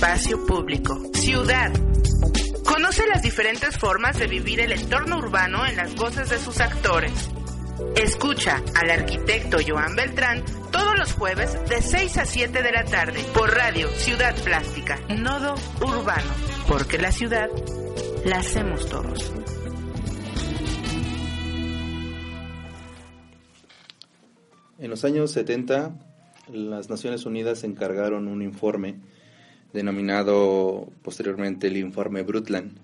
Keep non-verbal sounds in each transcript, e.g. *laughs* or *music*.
espacio público. Ciudad. Conoce las diferentes formas de vivir el entorno urbano en las voces de sus actores. Escucha al arquitecto Joan Beltrán todos los jueves de 6 a 7 de la tarde por Radio Ciudad Plástica, Nodo Urbano, porque la ciudad la hacemos todos. En los años 70, las Naciones Unidas encargaron un informe denominado posteriormente el informe Brundtland.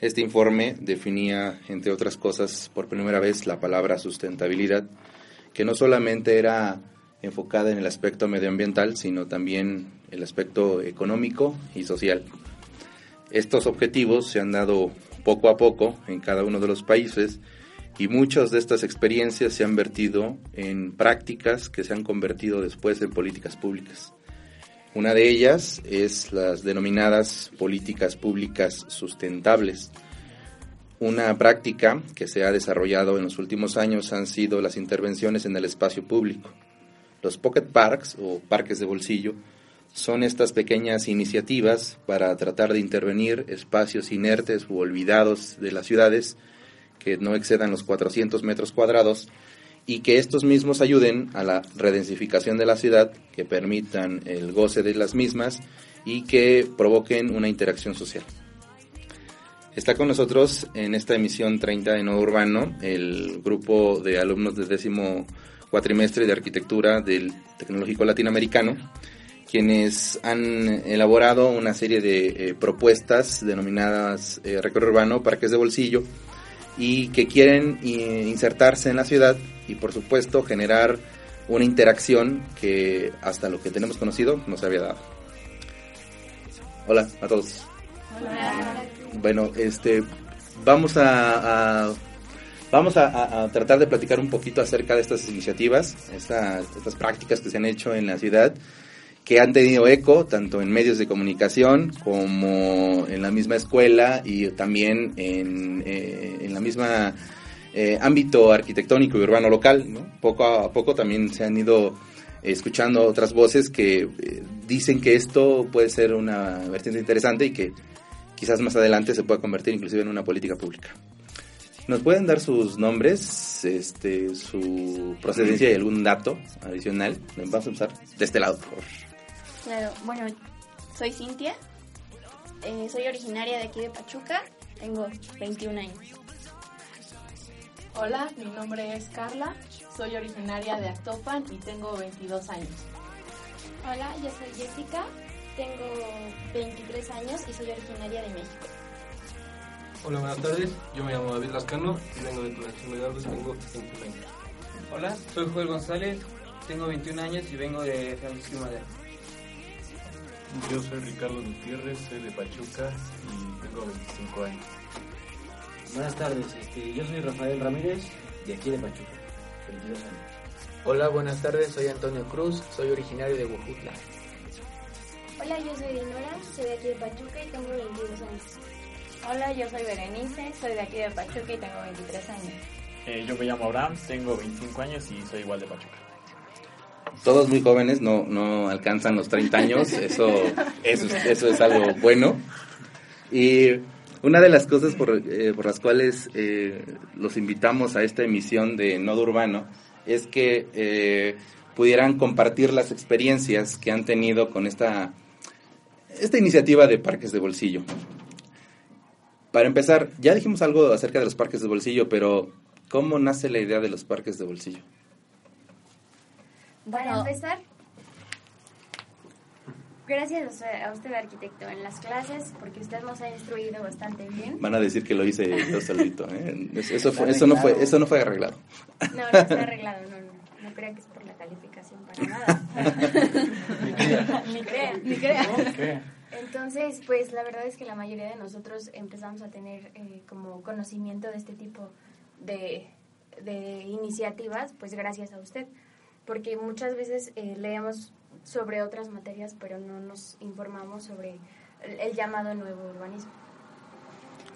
Este informe definía, entre otras cosas, por primera vez la palabra sustentabilidad, que no solamente era enfocada en el aspecto medioambiental, sino también el aspecto económico y social. Estos objetivos se han dado poco a poco en cada uno de los países y muchas de estas experiencias se han vertido en prácticas que se han convertido después en políticas públicas. Una de ellas es las denominadas políticas públicas sustentables. Una práctica que se ha desarrollado en los últimos años han sido las intervenciones en el espacio público. Los pocket parks o parques de bolsillo son estas pequeñas iniciativas para tratar de intervenir espacios inertes u olvidados de las ciudades que no excedan los 400 metros cuadrados y que estos mismos ayuden a la redensificación de la ciudad, que permitan el goce de las mismas y que provoquen una interacción social. Está con nosotros en esta emisión 30 de Nuevo Urbano el grupo de alumnos del décimo cuatrimestre de arquitectura del Tecnológico Latinoamericano, quienes han elaborado una serie de eh, propuestas denominadas eh, Recorrido Urbano, Parques de Bolsillo, y que quieren eh, insertarse en la ciudad y por supuesto generar una interacción que hasta lo que tenemos conocido no se había dado. Hola a todos. Hola. Bueno, este vamos a, vamos a, tratar de platicar un poquito acerca de estas iniciativas, estas, estas prácticas que se han hecho en la ciudad que han tenido eco tanto en medios de comunicación como en la misma escuela y también en, eh, en la misma eh, ámbito arquitectónico y urbano local. Poco a poco también se han ido escuchando otras voces que eh, dicen que esto puede ser una vertiente interesante y que quizás más adelante se pueda convertir inclusive en una política pública. ¿Nos pueden dar sus nombres, este, su procedencia y algún dato adicional? Vamos a empezar de este lado, por favor. Claro, bueno, soy Cintia, eh, soy originaria de aquí de Pachuca, tengo 21 años. Hola, mi nombre es Carla, soy originaria de Actopan y tengo 22 años. Hola, yo soy Jessica, tengo 23 años y soy originaria de México. Hola, buenas tardes, yo me llamo David Lascano y vengo de Población de Galvez, tengo 21 años. Hola, soy Joel González, tengo 21 años y vengo de Francisco Madero. Yo soy Ricardo Gutiérrez, soy de Pachuca y tengo 25 años. Buenas tardes, este, yo soy Rafael Ramírez, de aquí de Pachuca, 22 años. Hola, buenas tardes, soy Antonio Cruz, soy originario de Huejutla. Hola, yo soy Dinora, soy de aquí de Pachuca y tengo 22 años. Hola, yo soy Berenice, soy de aquí de Pachuca y tengo 23 años. Eh, yo me llamo Abraham, tengo 25 años y soy igual de Pachuca todos muy jóvenes, no, no alcanzan los 30 años, eso, eso, eso es algo bueno. Y una de las cosas por, eh, por las cuales eh, los invitamos a esta emisión de Nodo Urbano es que eh, pudieran compartir las experiencias que han tenido con esta, esta iniciativa de parques de bolsillo. Para empezar, ya dijimos algo acerca de los parques de bolsillo, pero ¿cómo nace la idea de los parques de bolsillo? Para empezar, gracias a usted, arquitecto, en las clases, porque usted nos ha instruido bastante bien. Van a decir que lo hice yo solito, ¿eh? Eso, fue, eso, no fue, eso no fue arreglado. No, no está arreglado, no, no. No crea que es por la calificación para *laughs* nada. ni crea. Ni crea. Entonces, pues la verdad es que la mayoría de nosotros empezamos a tener eh, como conocimiento de este tipo de, de iniciativas, pues gracias a usted porque muchas veces eh, leemos sobre otras materias, pero no nos informamos sobre el, llamado nuevo urbanismo.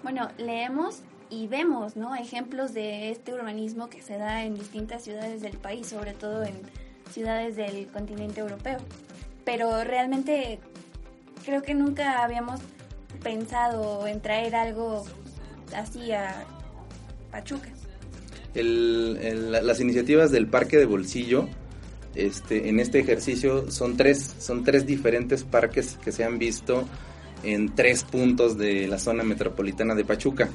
Bueno, leemos y vemos ¿no? ejemplos de este urbanismo que se da en distintas ciudades del país, sobre todo en ciudades del continente europeo. Pero realmente, creo que nunca habíamos pensado en traer algo así a Pachuca. Las iniciativas del Parque de Bolsillo, este, en este ejercicio son tres, son tres diferentes parques que se han visto en tres puntos de la zona metropolitana de Pachuca.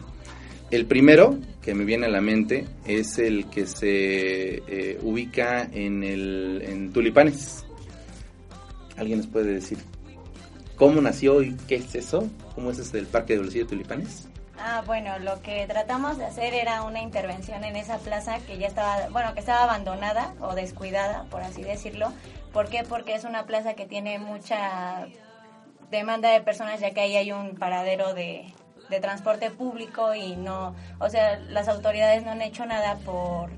El primero que me viene a la mente es el que se eh, ubica en, el, Tulipanes. ¿Alguien nos puede decir cómo nació y qué es eso? ¿Cómo es este del Parque de Bolsillo de Tulipanes? Ah, bueno, lo que tratamos de hacer era una intervención en esa plaza que ya estaba, bueno, que estaba abandonada o descuidada, por así decirlo. ¿Por qué? Porque es una plaza que tiene mucha demanda de personas, ya que ahí hay un paradero de, transporte público y no, o sea, las autoridades no han hecho nada por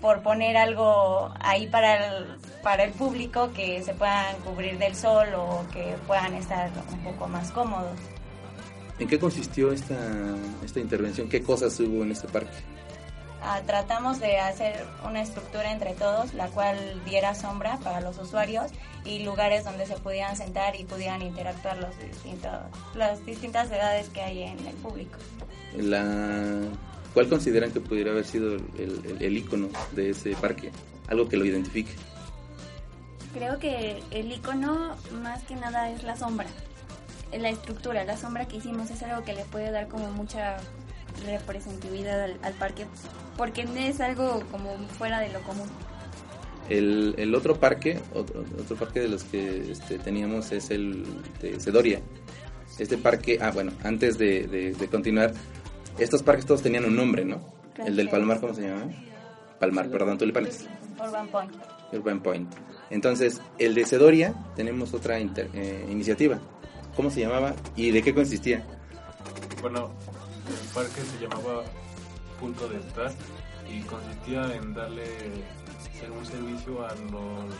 por poner algo ahí para el, para el público que se puedan cubrir del sol o que puedan estar un poco más cómodos. ¿En qué consistió esta, esta intervención? ¿Qué cosas hubo en este parque? Ah, tratamos de hacer una estructura entre todos, la cual diera sombra para los usuarios y lugares donde se pudieran sentar y pudieran interactuar los distintos, las distintas edades que hay en el público. La, ¿Cuál consideran que pudiera haber sido el, el icono de ese parque? Algo que lo identifique. Creo que el icono más que nada es la sombra la estructura, la sombra que hicimos es algo que le puede dar como mucha representatividad al, parque, porque es algo como fuera de lo común. El, el otro parque, otro, otro, parque de los que este, teníamos es el de Sedoria. Este parque, ah bueno, antes de, de, continuar, estos parques todos tenían un nombre, ¿no? El del Palmar, ¿cómo se llama? Palmar, perdón, tulipanes. Urban Point. Urban Point. Entonces, el de Sedoria tenemos otra eh, iniciativa ¿Cómo se llamaba y de qué consistía? Bueno, el parque se llamaba Punto de Estar y consistía en darle un servicio a los,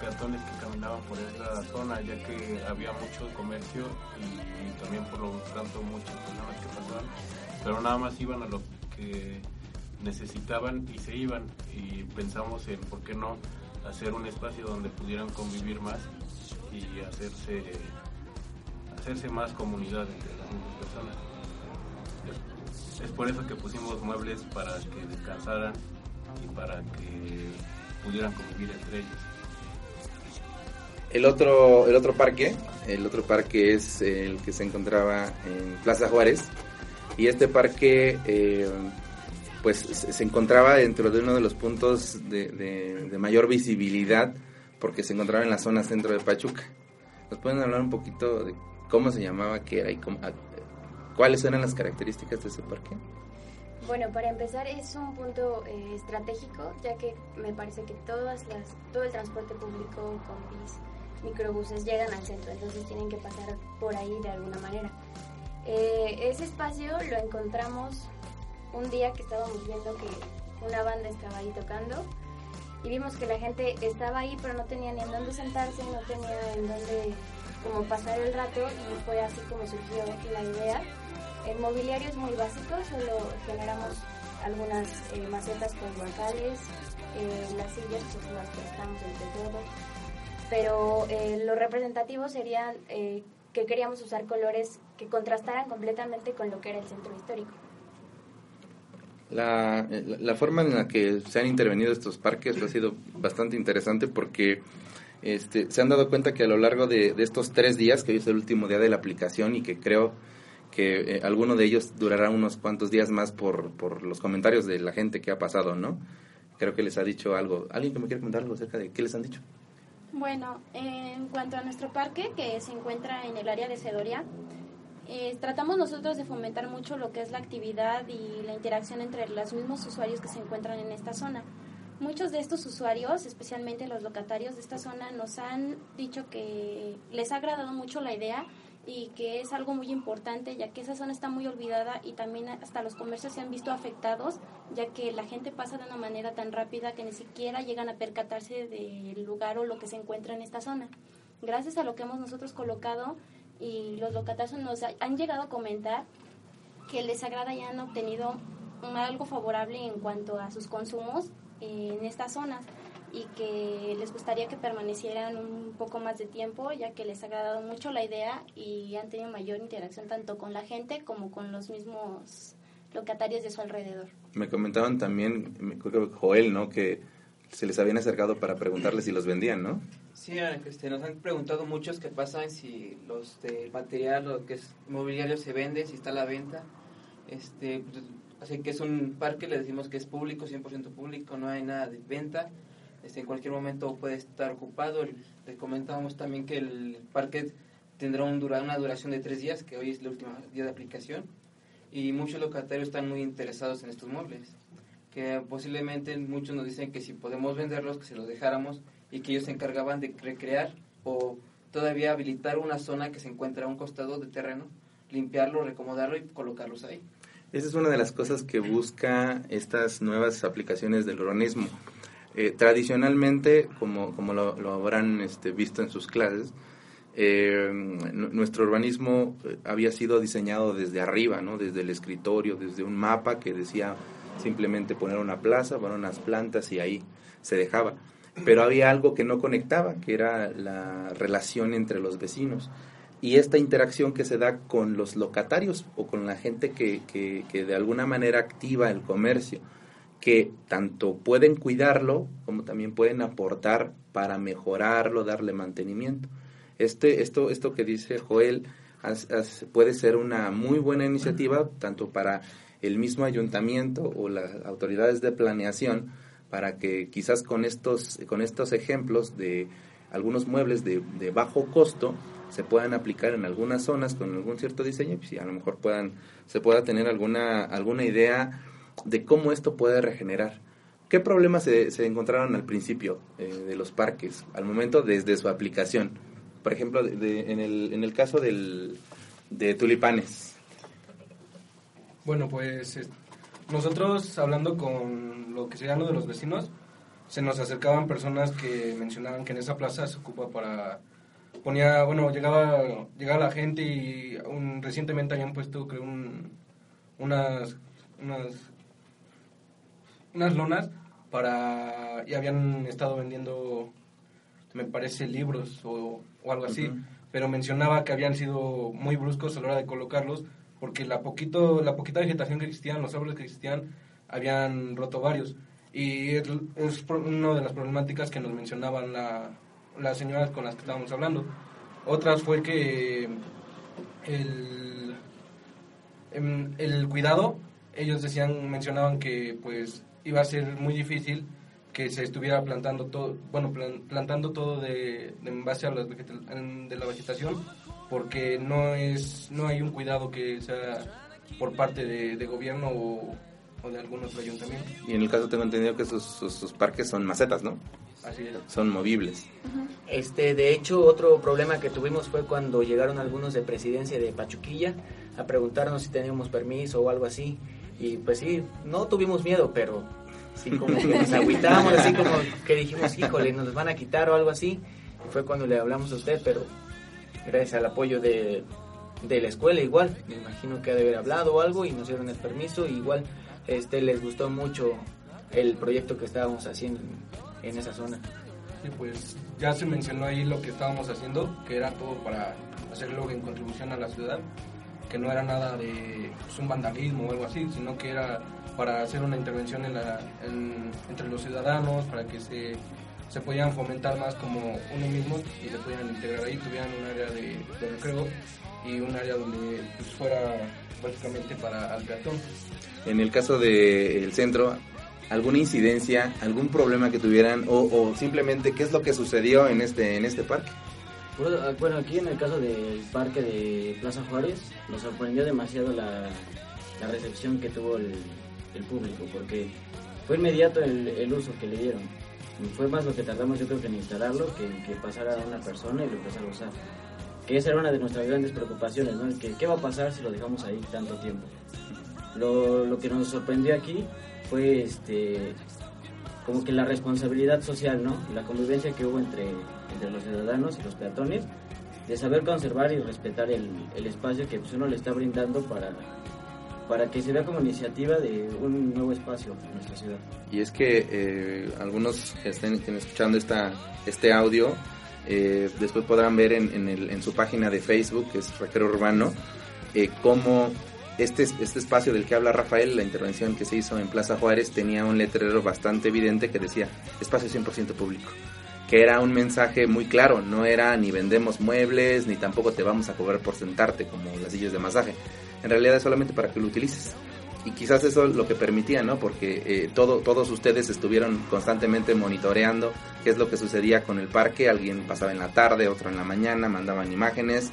peatones que caminaban por esa zona, ya que había mucho comercio y, también por lo tanto muchas personas que pasaban, pero nada más iban a lo que necesitaban y se iban y pensamos en por qué no hacer un espacio donde pudieran convivir más y hacerse hacerse más comunidad entre las mismas personas. Es, por eso que pusimos muebles para que descansaran y para que pudieran convivir entre ellos. El otro, el otro parque, el otro parque es el que se encontraba en Plaza Juárez y este parque eh, pues se encontraba dentro de uno de los puntos de, de, mayor visibilidad porque se encontraba en la zona centro de Pachuca. ¿Nos pueden hablar un poquito de cómo se llamaba, qué era y cuáles eran las características de ese parque? Bueno, para empezar es un punto eh, estratégico, ya que me parece que todas las, todo el transporte público, combis, microbuses llegan al centro, entonces tienen que pasar por ahí de alguna manera. Eh, ese espacio lo encontramos un día que estábamos viendo que una banda estaba ahí tocando y vimos que la gente estaba ahí pero no tenía ni en dónde sentarse, no tenía en dónde como pasar el rato y fue así como surgió la idea. El mobiliario es muy básico, solo generamos algunas eh, macetas con bancales, eh, las sillas pues las prestamos entre todos, pero eh, lo representativo serían que queríamos usar colores que contrastaran completamente con lo que era el centro histórico. La, la, forma en la que se han intervenido estos parques ha sido bastante interesante porque este, se han dado cuenta que a lo largo de, estos tres días, que hoy es el último día de la aplicación y que creo que eh, alguno de ellos durará unos cuantos días más por, por los comentarios de la gente que ha pasado, ¿no? Creo que les ha dicho algo. ¿Alguien que me quiera comentar algo acerca de qué les han dicho? Bueno, en cuanto a nuestro parque, que se encuentra en el área de Sedoria, eh, tratamos nosotros de fomentar mucho lo que es la actividad y la interacción entre los mismos usuarios que se encuentran en esta zona. Muchos de estos usuarios, especialmente los locatarios de esta zona, nos han dicho que les ha agradado mucho la idea y que es algo muy importante ya que esa zona está muy olvidada y también hasta los comercios se han visto afectados ya que la gente pasa de una manera tan rápida que ni siquiera llegan a percatarse del lugar o lo que se encuentra en esta zona. Gracias a lo que hemos nosotros colocado y los locatarios nos han llegado a comentar que les agrada y han obtenido algo favorable en cuanto a sus consumos en estas zonas y que les gustaría que permanecieran un poco más de tiempo ya que les ha agradado mucho la idea y han tenido mayor interacción tanto con la gente como con los mismos locatarios de su alrededor. Me comentaban también, creo que Joel, ¿no? Que se les habían acercado para preguntarles si los vendían, ¿no? Sí, este, nos han preguntado muchos qué pasa si los de material o que es mobiliario se vende, si está a la venta. Este, pues, así que es un parque, le decimos que es público, 100% público, no hay nada de venta. Este, en cualquier momento puede estar ocupado. Le comentábamos también que el parque tendrá un dura, una duración de tres días, que hoy es el último día de aplicación. Y muchos locatarios están muy interesados en estos muebles. Que posiblemente muchos nos dicen que si podemos venderlos, que se los dejáramos y que ellos se encargaban de recrear o todavía habilitar una zona que se encuentra a un costado de terreno, limpiarlo, recomodarlo y colocarlos ahí. Esa es una de las cosas que busca estas nuevas aplicaciones del urbanismo eh, tradicionalmente, como, como lo, habrán este, visto en sus clases, eh, nuestro urbanismo eh, había sido diseñado desde arriba, ¿no? desde el escritorio, desde un mapa que decía simplemente poner una plaza, poner unas plantas y ahí se dejaba. Pero había algo que no conectaba, que era la relación entre los vecinos y esta interacción que se da con los locatarios o con la gente que, que, de alguna manera activa el comercio que tanto pueden cuidarlo como también pueden aportar para mejorarlo, darle mantenimiento. Este, esto, esto que dice Joel puede ser una muy buena iniciativa tanto para el mismo ayuntamiento o las autoridades de planeación para que quizás con estos, con estos ejemplos de algunos muebles de, de bajo costo se puedan aplicar en algunas zonas con algún cierto diseño y a lo mejor puedan, se pueda tener alguna, alguna idea de cómo esto puede regenerar. ¿Qué problemas se, encontraron al principio eh, de los parques, al momento desde su aplicación? Por ejemplo, en, el, en el caso del, de tulipanes. Bueno, pues nosotros hablando con lo que sería lo de los vecinos, se nos acercaban personas que mencionaban que en esa plaza se ocupa para ponía bueno llegaba llegaba la gente y un, recientemente habían puesto creo un, unas unas unas lonas para y habían estado vendiendo me parece libros o, algo así. Pero mencionaba que habían sido muy bruscos a la hora de colocarlos porque la poquito la poquita vegetación que existían los árboles que existían habían roto varios. Y es, una de las problemáticas que nos mencionaban la, las señoras con las que estábamos hablando otras fue que el, em, el cuidado ellos decían mencionaban que pues iba a ser muy difícil que se estuviera plantando todo, bueno, plantando todo de, en base a la, de la vegetación, porque no es no hay un cuidado que sea por parte de, gobierno o, de algunos ayuntamientos. Y en el caso tengo entendido que sus, sus, parques son macetas, ¿no? Así es. Son movibles. Este, de hecho, otro problema que tuvimos fue cuando llegaron algunos de presidencia de Pachuquilla a preguntarnos si teníamos permiso o algo así. Y pues sí, no tuvimos miedo, pero sí como que nos agüitamos, así como que dijimos, híjole, nos van a quitar o algo así. Y fue cuando le hablamos a usted, pero gracias al apoyo de, de la escuela igual, me imagino que ha de haber hablado o algo y nos dieron el permiso. Y igual este, les gustó mucho el proyecto que estábamos haciendo en, esa zona. Sí, pues ya se mencionó ahí lo que estábamos haciendo, que era todo para hacerlo en contribución a la ciudad que no era nada de pues, un vandalismo o algo así, sino que era para hacer una intervención en la, entre los ciudadanos, para que se, se pudieran fomentar más como uno mismo y se pudieran integrar ahí, tuvieran un área de, recreo y un área donde pues, fuera básicamente para el peatón. En el caso del centro, ¿alguna incidencia, algún problema que tuvieran o, o simplemente qué es lo que sucedió en este, en este parque? Bueno, aquí en el caso del parque de Plaza Juárez, nos sorprendió demasiado la, recepción que tuvo el, público, porque fue inmediato el, uso que le dieron. Fue más lo que tardamos yo creo que en instalarlo, que, que pasara a una persona y lo empezara a usar. Que esa era una de nuestras grandes preocupaciones, ¿no? Que, ¿Qué va a pasar si lo dejamos ahí tanto tiempo? Lo, lo que nos sorprendió aquí fue este, como que la responsabilidad social, ¿no? La convivencia que hubo entre entre los ciudadanos y los peatones, de saber conservar y respetar el, el espacio que pues, uno le está brindando para, para que se vea como iniciativa de un nuevo espacio en nuestra ciudad. Y es que eh, algunos que estén, estén escuchando esta, este audio, eh, después podrán ver en, en, el, en, su página de Facebook, que es Recreo Urbano, eh, cómo este, este espacio del que habla Rafael, la intervención que se hizo en Plaza Juárez, tenía un letrero bastante evidente que decía espacio 100% público que era un mensaje muy claro, no era ni vendemos muebles, ni tampoco te vamos a cobrar por sentarte como las sillas de masaje. En realidad es solamente para que lo utilices. Y quizás eso es lo que permitía, ¿no? Porque eh, todo, todos ustedes estuvieron constantemente monitoreando qué es lo que sucedía con el parque. Alguien pasaba en la tarde, otro en la mañana, mandaban imágenes.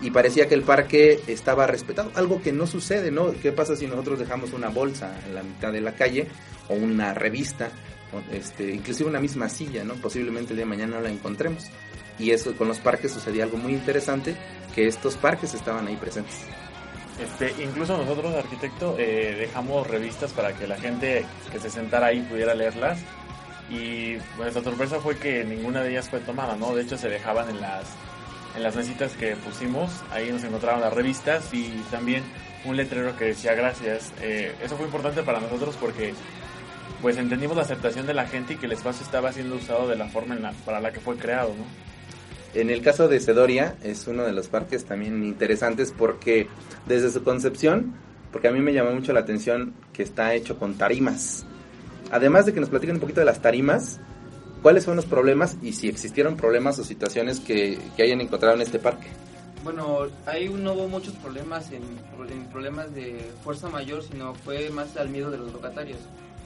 Y parecía que el parque estaba respetado. Algo que no sucede, ¿no? ¿Qué pasa si nosotros dejamos una bolsa en la mitad de la calle o una revista este, inclusive una misma silla, ¿no? Posiblemente el día de mañana no la encontremos. Y eso con los parques sucedía algo muy interesante, que estos parques estaban ahí presentes. Este, incluso nosotros, arquitecto, eh, dejamos revistas para que la gente que se sentara ahí pudiera leerlas. Y nuestra sorpresa fue que ninguna de ellas fue tomada, ¿no? De hecho, se dejaban en las, en las mesitas que pusimos. Ahí nos encontraban las revistas y también un letrero que decía gracias. Eh, eso fue importante para nosotros porque pues entendimos la aceptación de la gente y que el espacio estaba siendo usado de la forma en la, para la que fue creado, ¿no? En el caso de Sedoria es uno de los parques también interesantes porque desde su concepción, porque a mí me llamó mucho la atención que está hecho con tarimas. Además de que nos platiquen un poquito de las tarimas, ¿cuáles son los problemas y si existieron problemas o situaciones que, que hayan encontrado en este parque? Bueno, ahí no hubo muchos problemas en, en problemas de fuerza mayor, sino fue más al miedo de los locatarios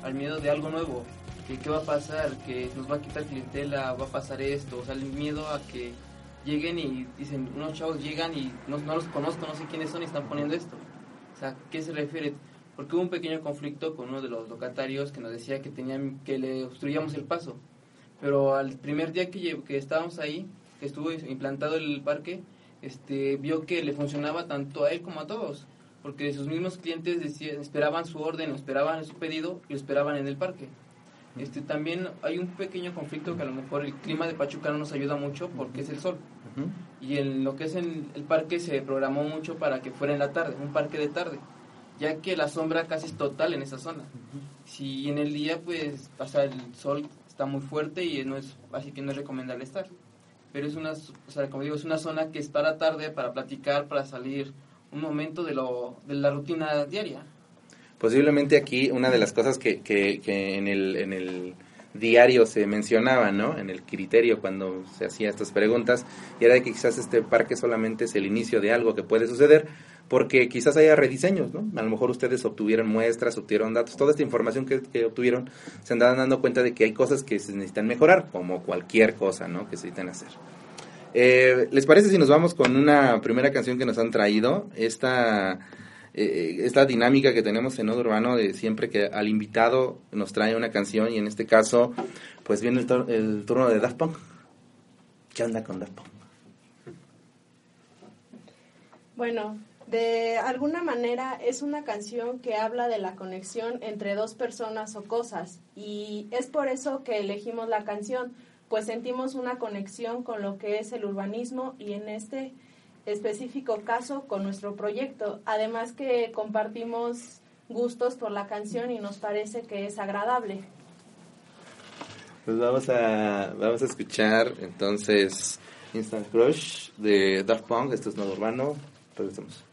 al miedo de algo nuevo, que qué va a pasar, que nos va a quitar clientela, va a pasar esto, o sea, el miedo a que lleguen y dicen, unos chavos llegan y no, no los conozco, no sé quiénes son y están poniendo esto. O sea, ¿qué se refiere? Porque hubo un pequeño conflicto con uno de los locatarios que nos decía que tenían que le obstruyamos el paso. Pero al primer día que, que estábamos ahí, que estuvo implantado el parque, este, vio que le funcionaba tanto a él como a todos porque sus mismos clientes decían, esperaban su orden, esperaban su pedido y lo esperaban en el parque. Este, también hay un pequeño conflicto que a lo mejor el clima de Pachuca no nos ayuda mucho porque es el sol. Y en lo que es en el parque se programó mucho para que fuera en la tarde, un parque de tarde, ya que la sombra casi es total en esa zona. Si en el día pues pasa el sol muy fuerte y no es así que no es recomendable estar. Pero es una, o sea, como digo, es una zona que es para tarde, para platicar, para salir un momento de, lo, de la rutina diaria. Posiblemente aquí una de las cosas que, que, que en, el, en el diario se mencionaba, ¿no? En el criterio cuando se hacía estas preguntas, y era de que quizás este parque solamente es el inicio de algo que puede suceder, porque quizás haya rediseños, ¿no? A lo mejor ustedes obtuvieron muestras, obtuvieron datos, toda esta información que, obtuvieron, se andaban dando cuenta de que hay cosas que se necesitan mejorar, como cualquier cosa, ¿no? Que se necesitan hacer. Eh, ¿Les parece si nos vamos con una primera canción que nos han traído? Esta, eh, esta dinámica que tenemos en Nodo Urbano de siempre que al invitado nos trae una canción y en este caso pues viene el, el turno de Daft Punk. ¿Qué onda con Daft Punk? Bueno, de alguna manera es una canción que habla de la conexión entre dos personas o cosas y es por eso que elegimos la canción pues sentimos una conexión con lo que es el urbanismo y en este específico caso con nuestro proyecto. Además que compartimos gustos por la canción y nos parece que es agradable. Pues vamos a, vamos a escuchar entonces Instant Crush de Daft Punk, esto es Nuevo Urbano, regresamos.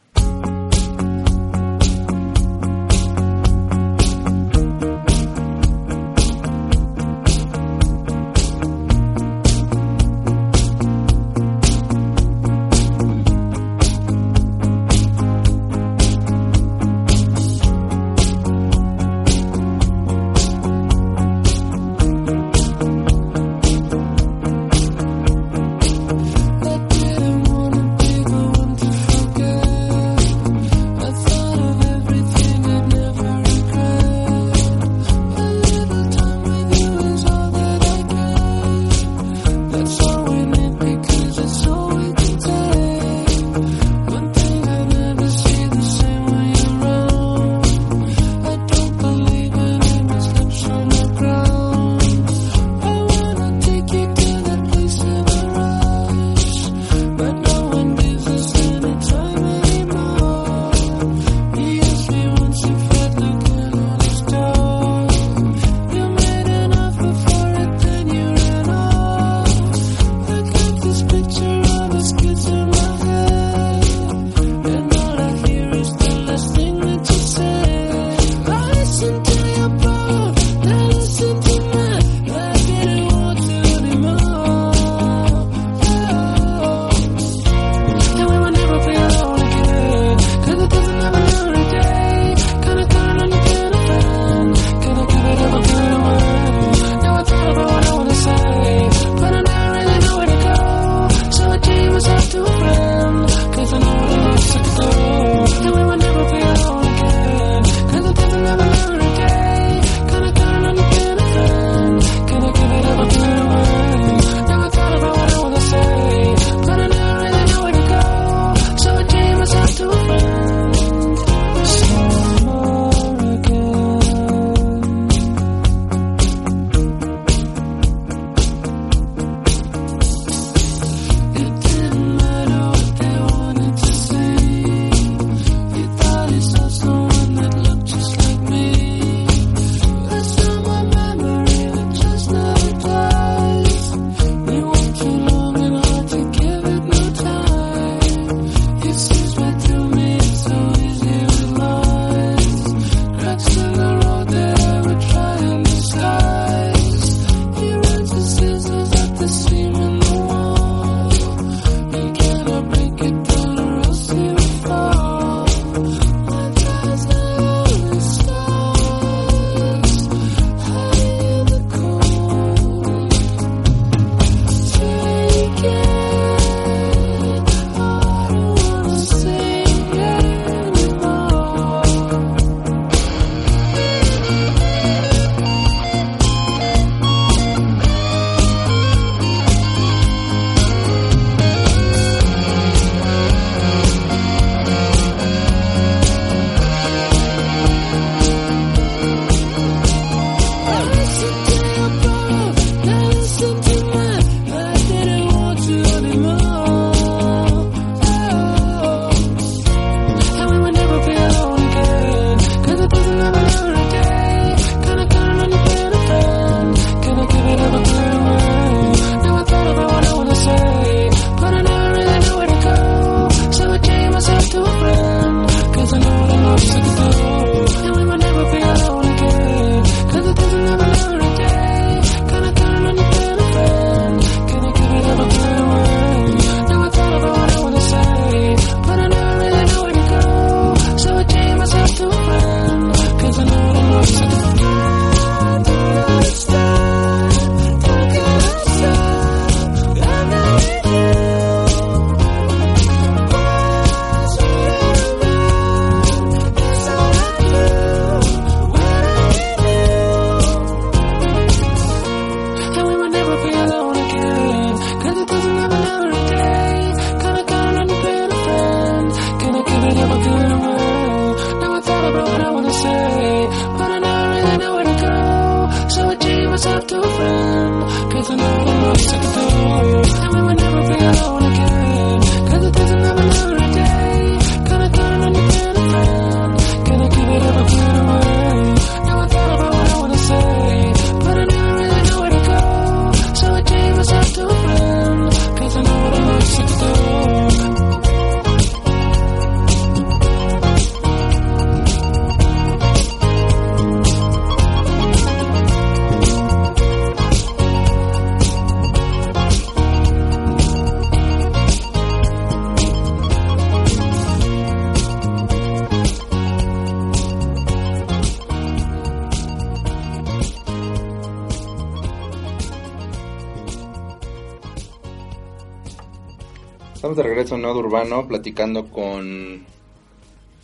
Nodo Urbano platicando con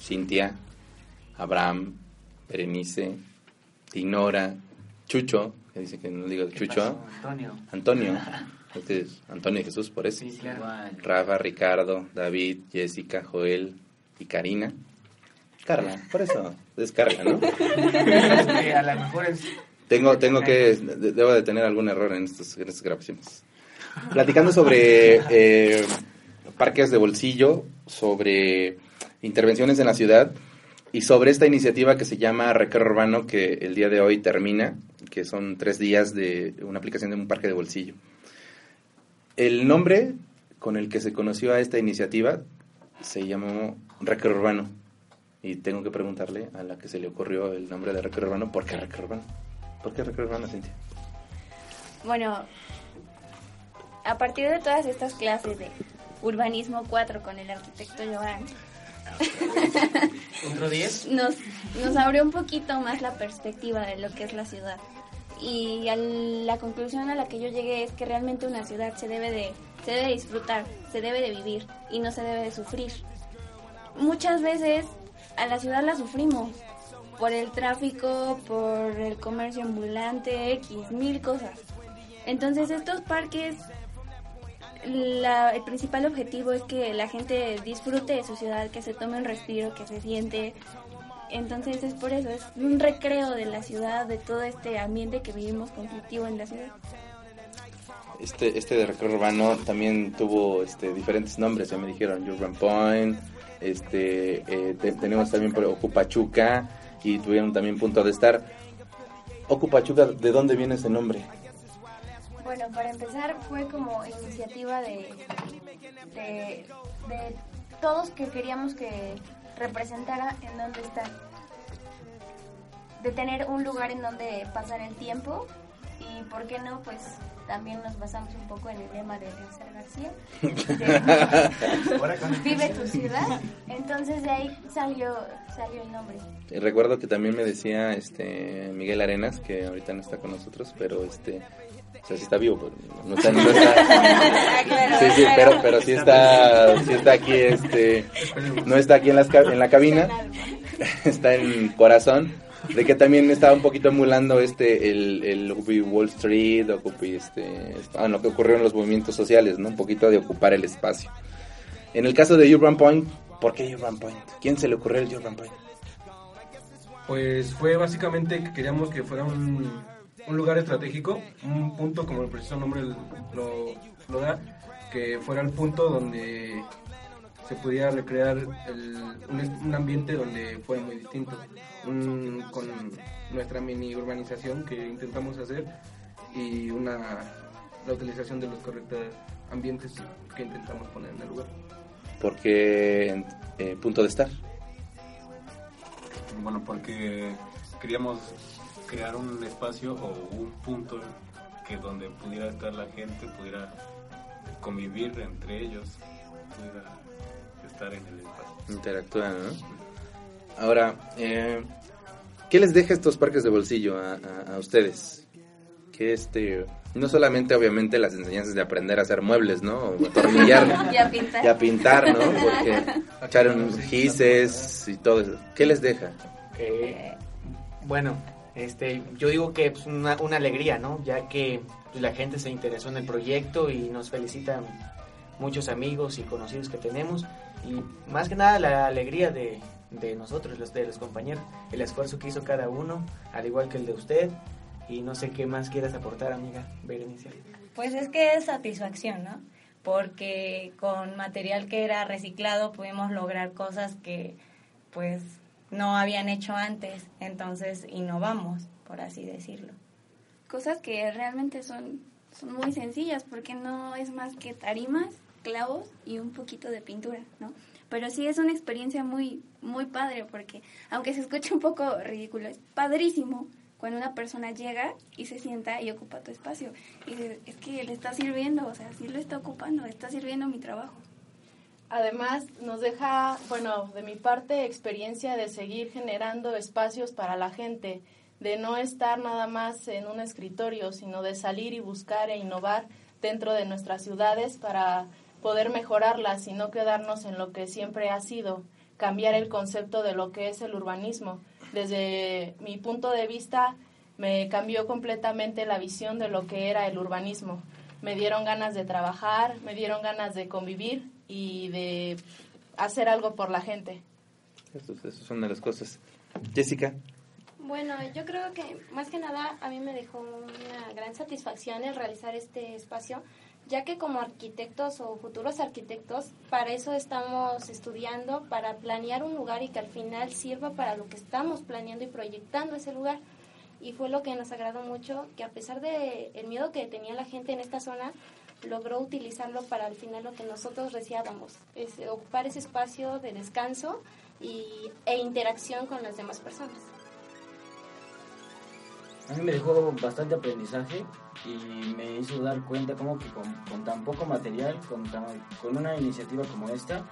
Cintia, Abraham, Berenice, Dinora, Chucho, que dice que no digo Chucho. Antonio. Antonio. *laughs* Este es Antonio y Jesús, por eso. Sí, claro. Rafa, Ricardo, David, Jessica, Joel y Karina. Carla, por eso es Carla, ¿no? *laughs* A lo mejor es Tengo, tengo que, de- debo de tener algún error en, estos, en estas grabaciones. Platicando sobre eh, parques de bolsillo, sobre intervenciones en la ciudad y sobre esta iniciativa que se llama Recargo Urbano que el día de hoy termina, que son tres días de una aplicación de un parque de bolsillo. El nombre con el que se conoció a esta iniciativa se llamó Recargo Urbano. Y tengo que preguntarle a la que se le ocurrió el nombre de Recargo Urbano, ¿por qué Recargo Urbano? ¿Por qué Recargo Urbano, Cintia? Bueno, a partir de todas estas clases de urbanismo 4 con el arquitecto Joan, otro 10. nos, nos abrió un poquito más la perspectiva de lo que es la ciudad. Y a la conclusión a la que yo llegué es que realmente una ciudad se debe de, se debe de disfrutar, se debe de vivir y no se debe de sufrir. Muchas veces a la ciudad la sufrimos por el tráfico, por el comercio ambulante, X, mil cosas. Entonces estos parques, la- el principal objetivo es que la gente disfrute de su ciudad, que se tome un respiro, que se siente. Entonces es por eso, es un recreo de la ciudad, de todo este ambiente que vivimos conflictivo en la ciudad. Este, este de Recargo Urbano también tuvo este, diferentes nombres, ya me dijeron Urban Point, este, eh, te- tenemos también por Ocupachuca y tuvieron también Punto de Estar. Ocupachuca, ¿de dónde viene ese nombre? Bueno, para empezar fue como iniciativa de, de, de todos que queríamos que representara en dónde estar. De tener un lugar en donde pasar el tiempo y, ¿por qué no? Pues también nos basamos un poco en el lema de Leoncer García. *laughs* de Vive tu ciudad. Entonces de ahí salió, salió el nombre. Y recuerdo que también me decía este Miguel Arenas, que ahorita no está con nosotros, pero este, o sea, sí está vivo, pero no está, no *laughs* está- sí, sí, pero, pero sí está, sí está aquí, este, no está aquí en, las, en la cabina, *laughs* está en corazón, de que también estaba un poquito emulando este, el, el Occupy Wall Street, Occupy, este, ah, lo que ocurrió en los movimientos sociales, ¿no? Un poquito de ocupar el espacio. En el caso de Urban Point, ¿por qué Urban Point? ¿Quién se le ocurrió el Urban Point? Pues fue básicamente que queríamos que fuera un, un lugar estratégico, un punto como el preciso nombre lo, lo da, que fuera el punto donde se pudiera recrear el- un, un ambiente donde fuera muy distinto, un- con nuestra mini urbanización que intentamos hacer y una la utilización de los correctos ambientes que intentamos poner en el lugar. Porque eh, punto de estar. Bueno, porque queríamos crear un espacio o un punto que donde pudiera estar la gente, pudiera convivir entre ellos, pudiera estar en el espacio. Interactúan, ¿no? Ahora, eh, ¿qué les deja estos parques de bolsillo a, a- a ustedes? Que este, no solamente obviamente las enseñanzas de aprender a hacer muebles, ¿no? O *laughs* atornillar. Y a pintar. Y a pintar, ¿no? Porque *laughs* echaron gises y todo eso. ¿Qué les deja? Eh, bueno, este, yo digo que es una, alegría, ¿no? Ya que pues, la gente se interesó en el proyecto y nos felicitan muchos amigos y conocidos que tenemos. Y más que nada la alegría de, de nosotros, los de los compañeros, el esfuerzo que hizo cada uno, al igual que el de usted. Y no sé qué más quieras aportar, amiga Berenice. Pues es que es satisfacción, ¿no? Porque con material que era reciclado pudimos lograr cosas que pues no habían hecho antes, entonces innovamos, por así decirlo. Cosas que realmente son, son muy sencillas porque no es más que tarimas, clavos y un poquito de pintura, ¿no? Pero sí es una experiencia muy, muy padre porque aunque se escuche un poco ridículo, es padrísimo cuando una persona llega y se sienta y ocupa tu espacio. Y es que le está sirviendo, o sea, sí lo está ocupando, está sirviendo mi trabajo. Además, nos deja, bueno, de mi parte, experiencia de seguir generando espacios para la gente, de no estar nada más en un escritorio, sino de salir y buscar e innovar dentro de nuestras ciudades para poder mejorarlas y no quedarnos en lo que siempre ha sido, cambiar el concepto de lo que es el urbanismo. Desde mi punto de vista, me cambió completamente la visión de lo que era el urbanismo. Me dieron ganas de trabajar, me dieron ganas de convivir y de hacer algo por la gente. Eso, eso es una de las cosas. Jessica. Bueno, yo creo que más que nada a mí me dejó una gran satisfacción el realizar este espacio, ya que como arquitectos o futuros arquitectos, para eso estamos estudiando, para planear un lugar y que al final sirva para lo que estamos planeando y proyectando ese lugar. Y fue lo que nos agradó mucho, que a pesar de el miedo que tenía la gente en esta zona, logró utilizarlo para al final lo que nosotros deseábamos, es ocupar ese espacio de descanso y, e interacción con las demás personas. A mí me dejó bastante aprendizaje y me hizo dar cuenta como que con, con tan poco material, con, tan- con una iniciativa como esta,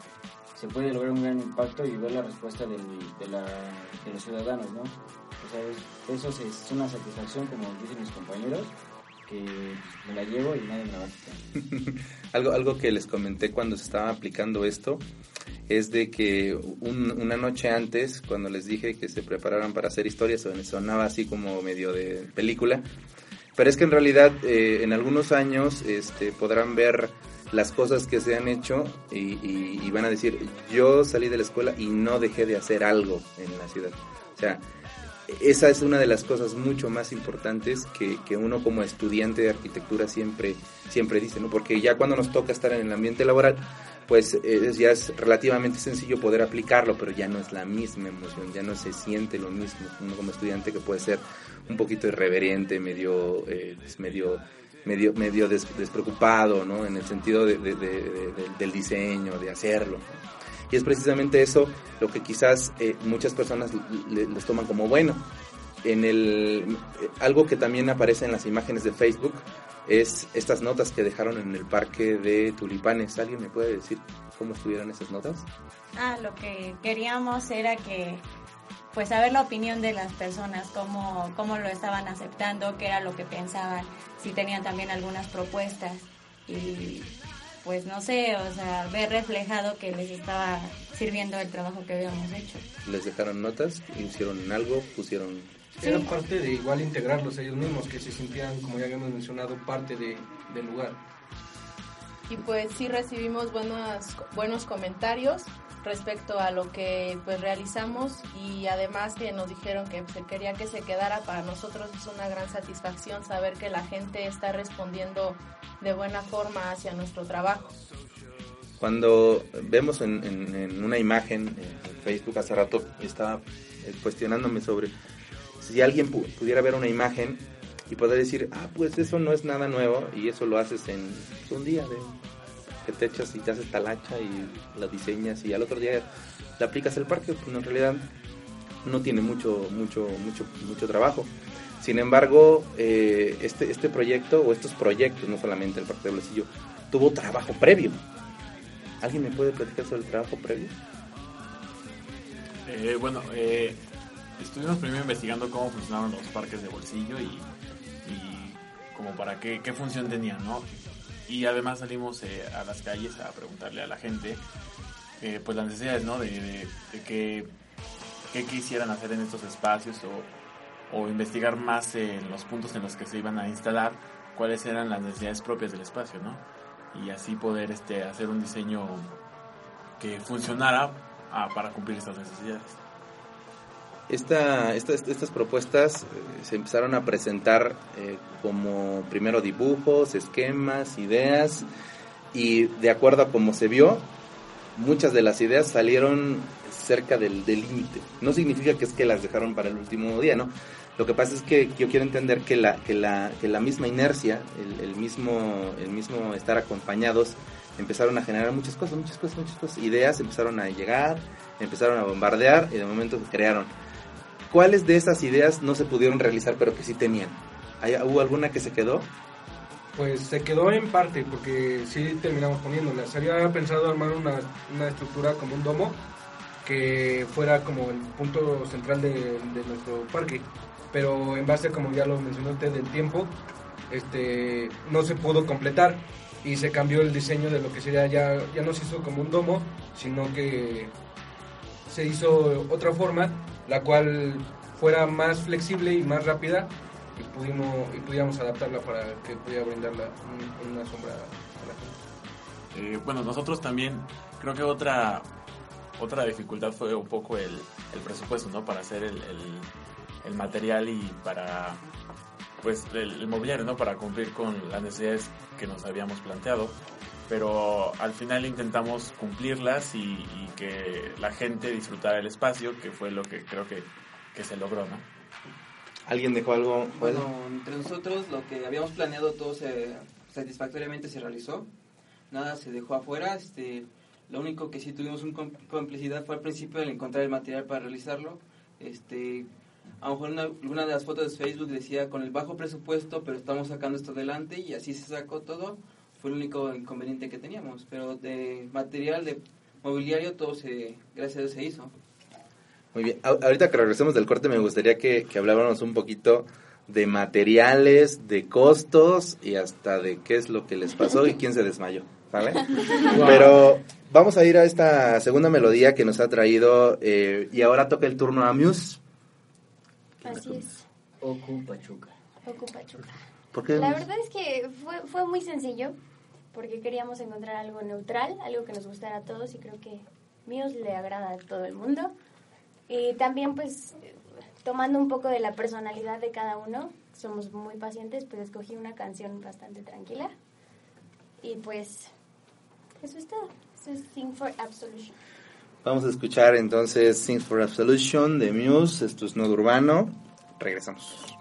se puede lograr un gran impacto y ver la respuesta del- de, la- de los ciudadanos, ¿no? O sea, es- eso es, es una satisfacción, como dicen mis compañeros, que me la llevo y nadie me va a quitar. *laughs* algo, algo que les comenté cuando se estaba aplicando esto es de que un- una noche antes, cuando les dije que se prepararan para hacer historias, son- sonaba así como medio de película, pero es que en realidad eh, en algunos años este, podrán ver las cosas que se han hecho y, y- y van a decir, yo salí de la escuela y no dejé de hacer algo en la ciudad. O sea, esa es una de las cosas mucho más importantes que, que uno como estudiante de arquitectura siempre, siempre dice, ¿no? Porque ya cuando nos toca estar en el ambiente laboral, pues eh, ya es relativamente sencillo poder aplicarlo, pero ya no es la misma emoción, ya no se siente lo mismo. Uno como estudiante que puede ser un poquito irreverente, medio, eh, pues, medio, medio, medio des- despreocupado, ¿no? En el sentido de- de- de- de- de- del diseño, de hacerlo. Y es precisamente eso lo que quizás eh, muchas personas le- les toman como bueno. En el, eh, algo que también aparece en las imágenes de Facebook es estas notas que dejaron en el parque de tulipanes. ¿Alguien me puede decir cómo estuvieron esas notas? Ah, lo que queríamos era que, pues, saber la opinión de las personas, cómo, cómo lo estaban aceptando, qué era lo que pensaban, si tenían también algunas propuestas y, pues, no sé, o sea, ver reflejado que les estaba sirviendo el trabajo que habíamos hecho. Les dejaron notas, hicieron algo, pusieron... Era parte de igual integrarlos ellos mismos, que se sentían, como ya habíamos mencionado, parte de, del lugar. y pues sí recibimos buenos, buenos comentarios respecto a lo que pues realizamos y además que nos dijeron que se quería que se quedara para nosotros es una gran satisfacción saber que la gente está respondiendo de buena forma hacia nuestro trabajo. Cuando vemos en, en- una imagen en Facebook hace rato, estaba eh, cuestionándome sobre si alguien pu- pudiera ver una imagen y poder decir, ah, pues eso no es nada nuevo y eso lo haces en un día de que te echas y te haces talacha y la diseñas y al otro día le aplicas el parque, pues en realidad no tiene mucho, mucho, mucho, mucho trabajo. Sin embargo, eh, este, este proyecto o estos proyectos, no solamente el Parque de Bolsillo, tuvo trabajo previo. ¿Alguien me puede platicar sobre el trabajo previo? Eh, bueno, eh, estuvimos primero investigando cómo funcionaban los parques de bolsillo y, y como para qué función tenían, ¿no? Y además salimos eh, a las calles a preguntarle a la gente eh, pues las necesidades, ¿no? De, que, qué quisieran hacer en estos espacios o, o investigar más en los puntos en los que se iban a instalar, cuáles eran las necesidades propias del espacio, ¿no? Y así poder este, hacer un diseño que funcionara ah, para cumplir estas necesidades. Esta, estas, estas propuestas eh, se empezaron a presentar eh, como primero dibujos, esquemas, ideas y de acuerdo a cómo se vio, muchas de las ideas salieron cerca del del límite. No significa que es que las dejaron para el último día, ¿no? Lo que pasa es que yo quiero entender que la, que la, que la misma inercia, el, el mismo, el mismo estar acompañados, empezaron a generar muchas cosas, muchas cosas, muchas cosas. Ideas empezaron a llegar, empezaron a bombardear y de momento se crearon. ¿Cuáles de esas ideas no se pudieron realizar pero que sí tenían? ¿Hay- ¿Hubo alguna que se quedó? Pues se quedó en parte, porque sí terminamos poniéndola. Se había pensado armar una, una estructura como un domo que fuera como el punto central de, de nuestro parque. Pero en base, como ya lo mencionó usted, del tiempo, este, no se pudo completar y se cambió el diseño de lo que sería, ya, ya no se hizo como un domo, sino que se hizo otra forma, la cual fuera más flexible y más rápida y pudimos y pudiéramos adaptarla para que pudiera brindarla un- una sombra a la gente. Eh, bueno, nosotros también, creo que otra otra dificultad fue un poco el, presupuesto, ¿no? Para hacer el, el- el material y para, pues, el, el mobiliario, ¿no? Para cumplir con las necesidades que nos habíamos planteado. Pero al final intentamos cumplirlas y, y que la gente disfrutara el espacio, que fue lo que creo que, que se logró, ¿no? ¿Alguien dejó algo? Bueno, entre nosotros lo que habíamos planeado todo se, satisfactoriamente se realizó. Nada se dejó afuera. Este, lo único que sí tuvimos un com- complicidad fue al principio el encontrar el material para realizarlo. Este, a lo mejor una, alguna de las fotos de Facebook decía con el bajo presupuesto, pero estamos sacando esto adelante y así se sacó todo. Fue el único inconveniente que teníamos. Pero de material, de mobiliario, todo se, gracias a Dios se hizo. Muy bien. Ahorita que regresemos del corte me gustaría que, que habláramos un poquito de materiales, de costos y hasta de qué es lo que les pasó y quién se desmayó, ¿vale? *laughs* Wow. Pero vamos a ir a esta segunda melodía que nos ha traído eh, y ahora toca el turno a Muse. Así es. Ocu Pachuca. Ocupa Chuca. ¿Por qué? La verdad es que fue, fue muy sencillo porque queríamos encontrar algo neutral, algo que nos gustara a todos y creo que Muse le agrada a todo el mundo. Y también pues tomando un poco de la personalidad de cada uno, somos muy pacientes, pues escogí una canción bastante tranquila. Y pues eso es todo. Eso es Sing for Absolution. Vamos a escuchar entonces Things for Absolution de Muse, esto es Nodo Urbano. Regresamos.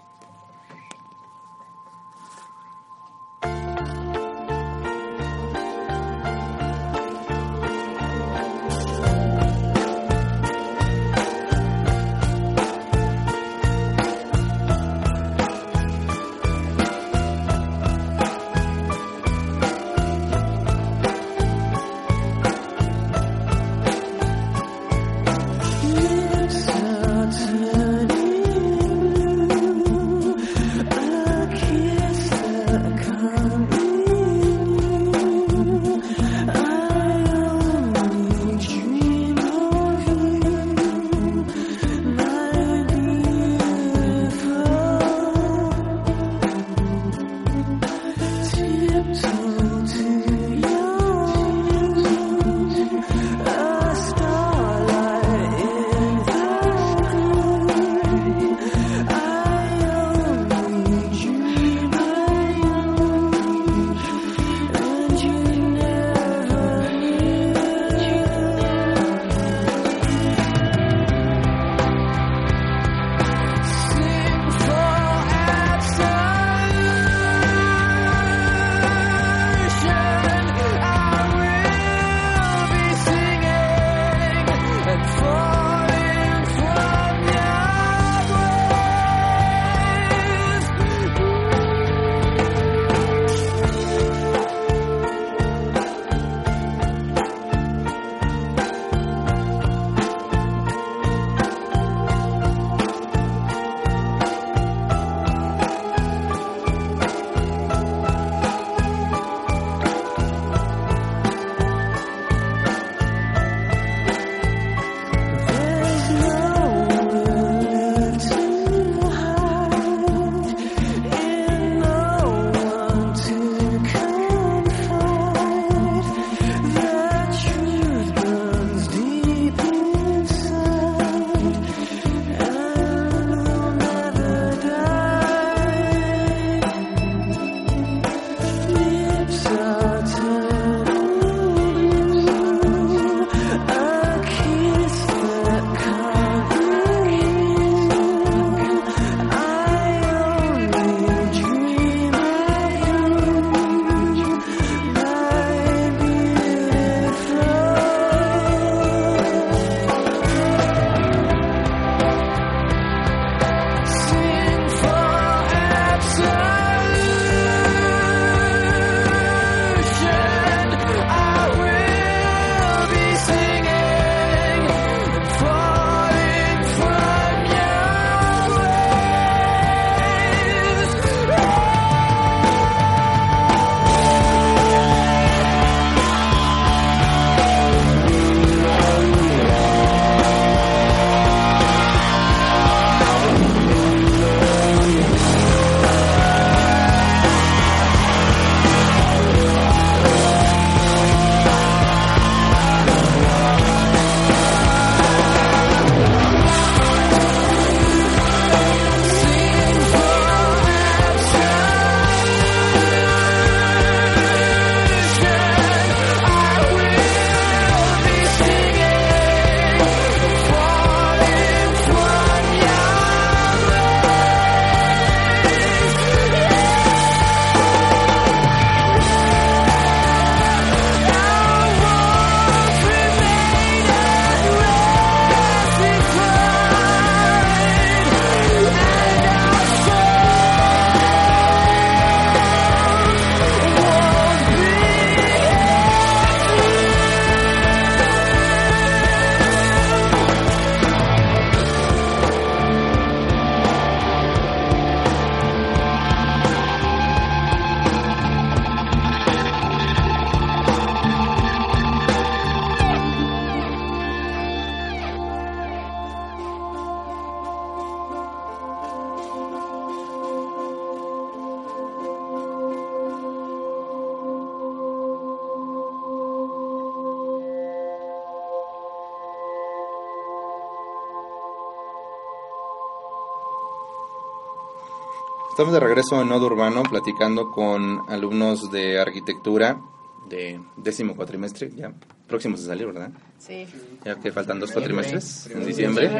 Estamos de regreso en Nodo Urbano platicando con alumnos de arquitectura de décimo cuatrimestre, ya próximos a salir, ¿verdad? Sí. Ya que faltan dos cuatrimestres en Diciembre.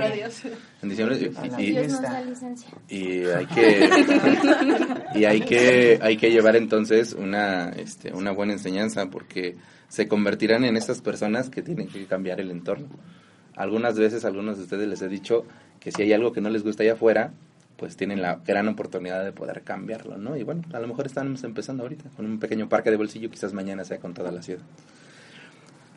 En diciembre y- y, y hay que y hay que hay que llevar entonces una este, una buena enseñanza porque se convertirán en estas personas que tienen que cambiar el entorno. Algunas veces a algunos de ustedes les he dicho que si hay algo que no les gusta allá afuera, pues tienen la gran oportunidad de poder cambiarlo, ¿no? Y bueno, a lo mejor estamos empezando ahorita con un pequeño parque de bolsillo, quizás mañana sea con toda la ciudad.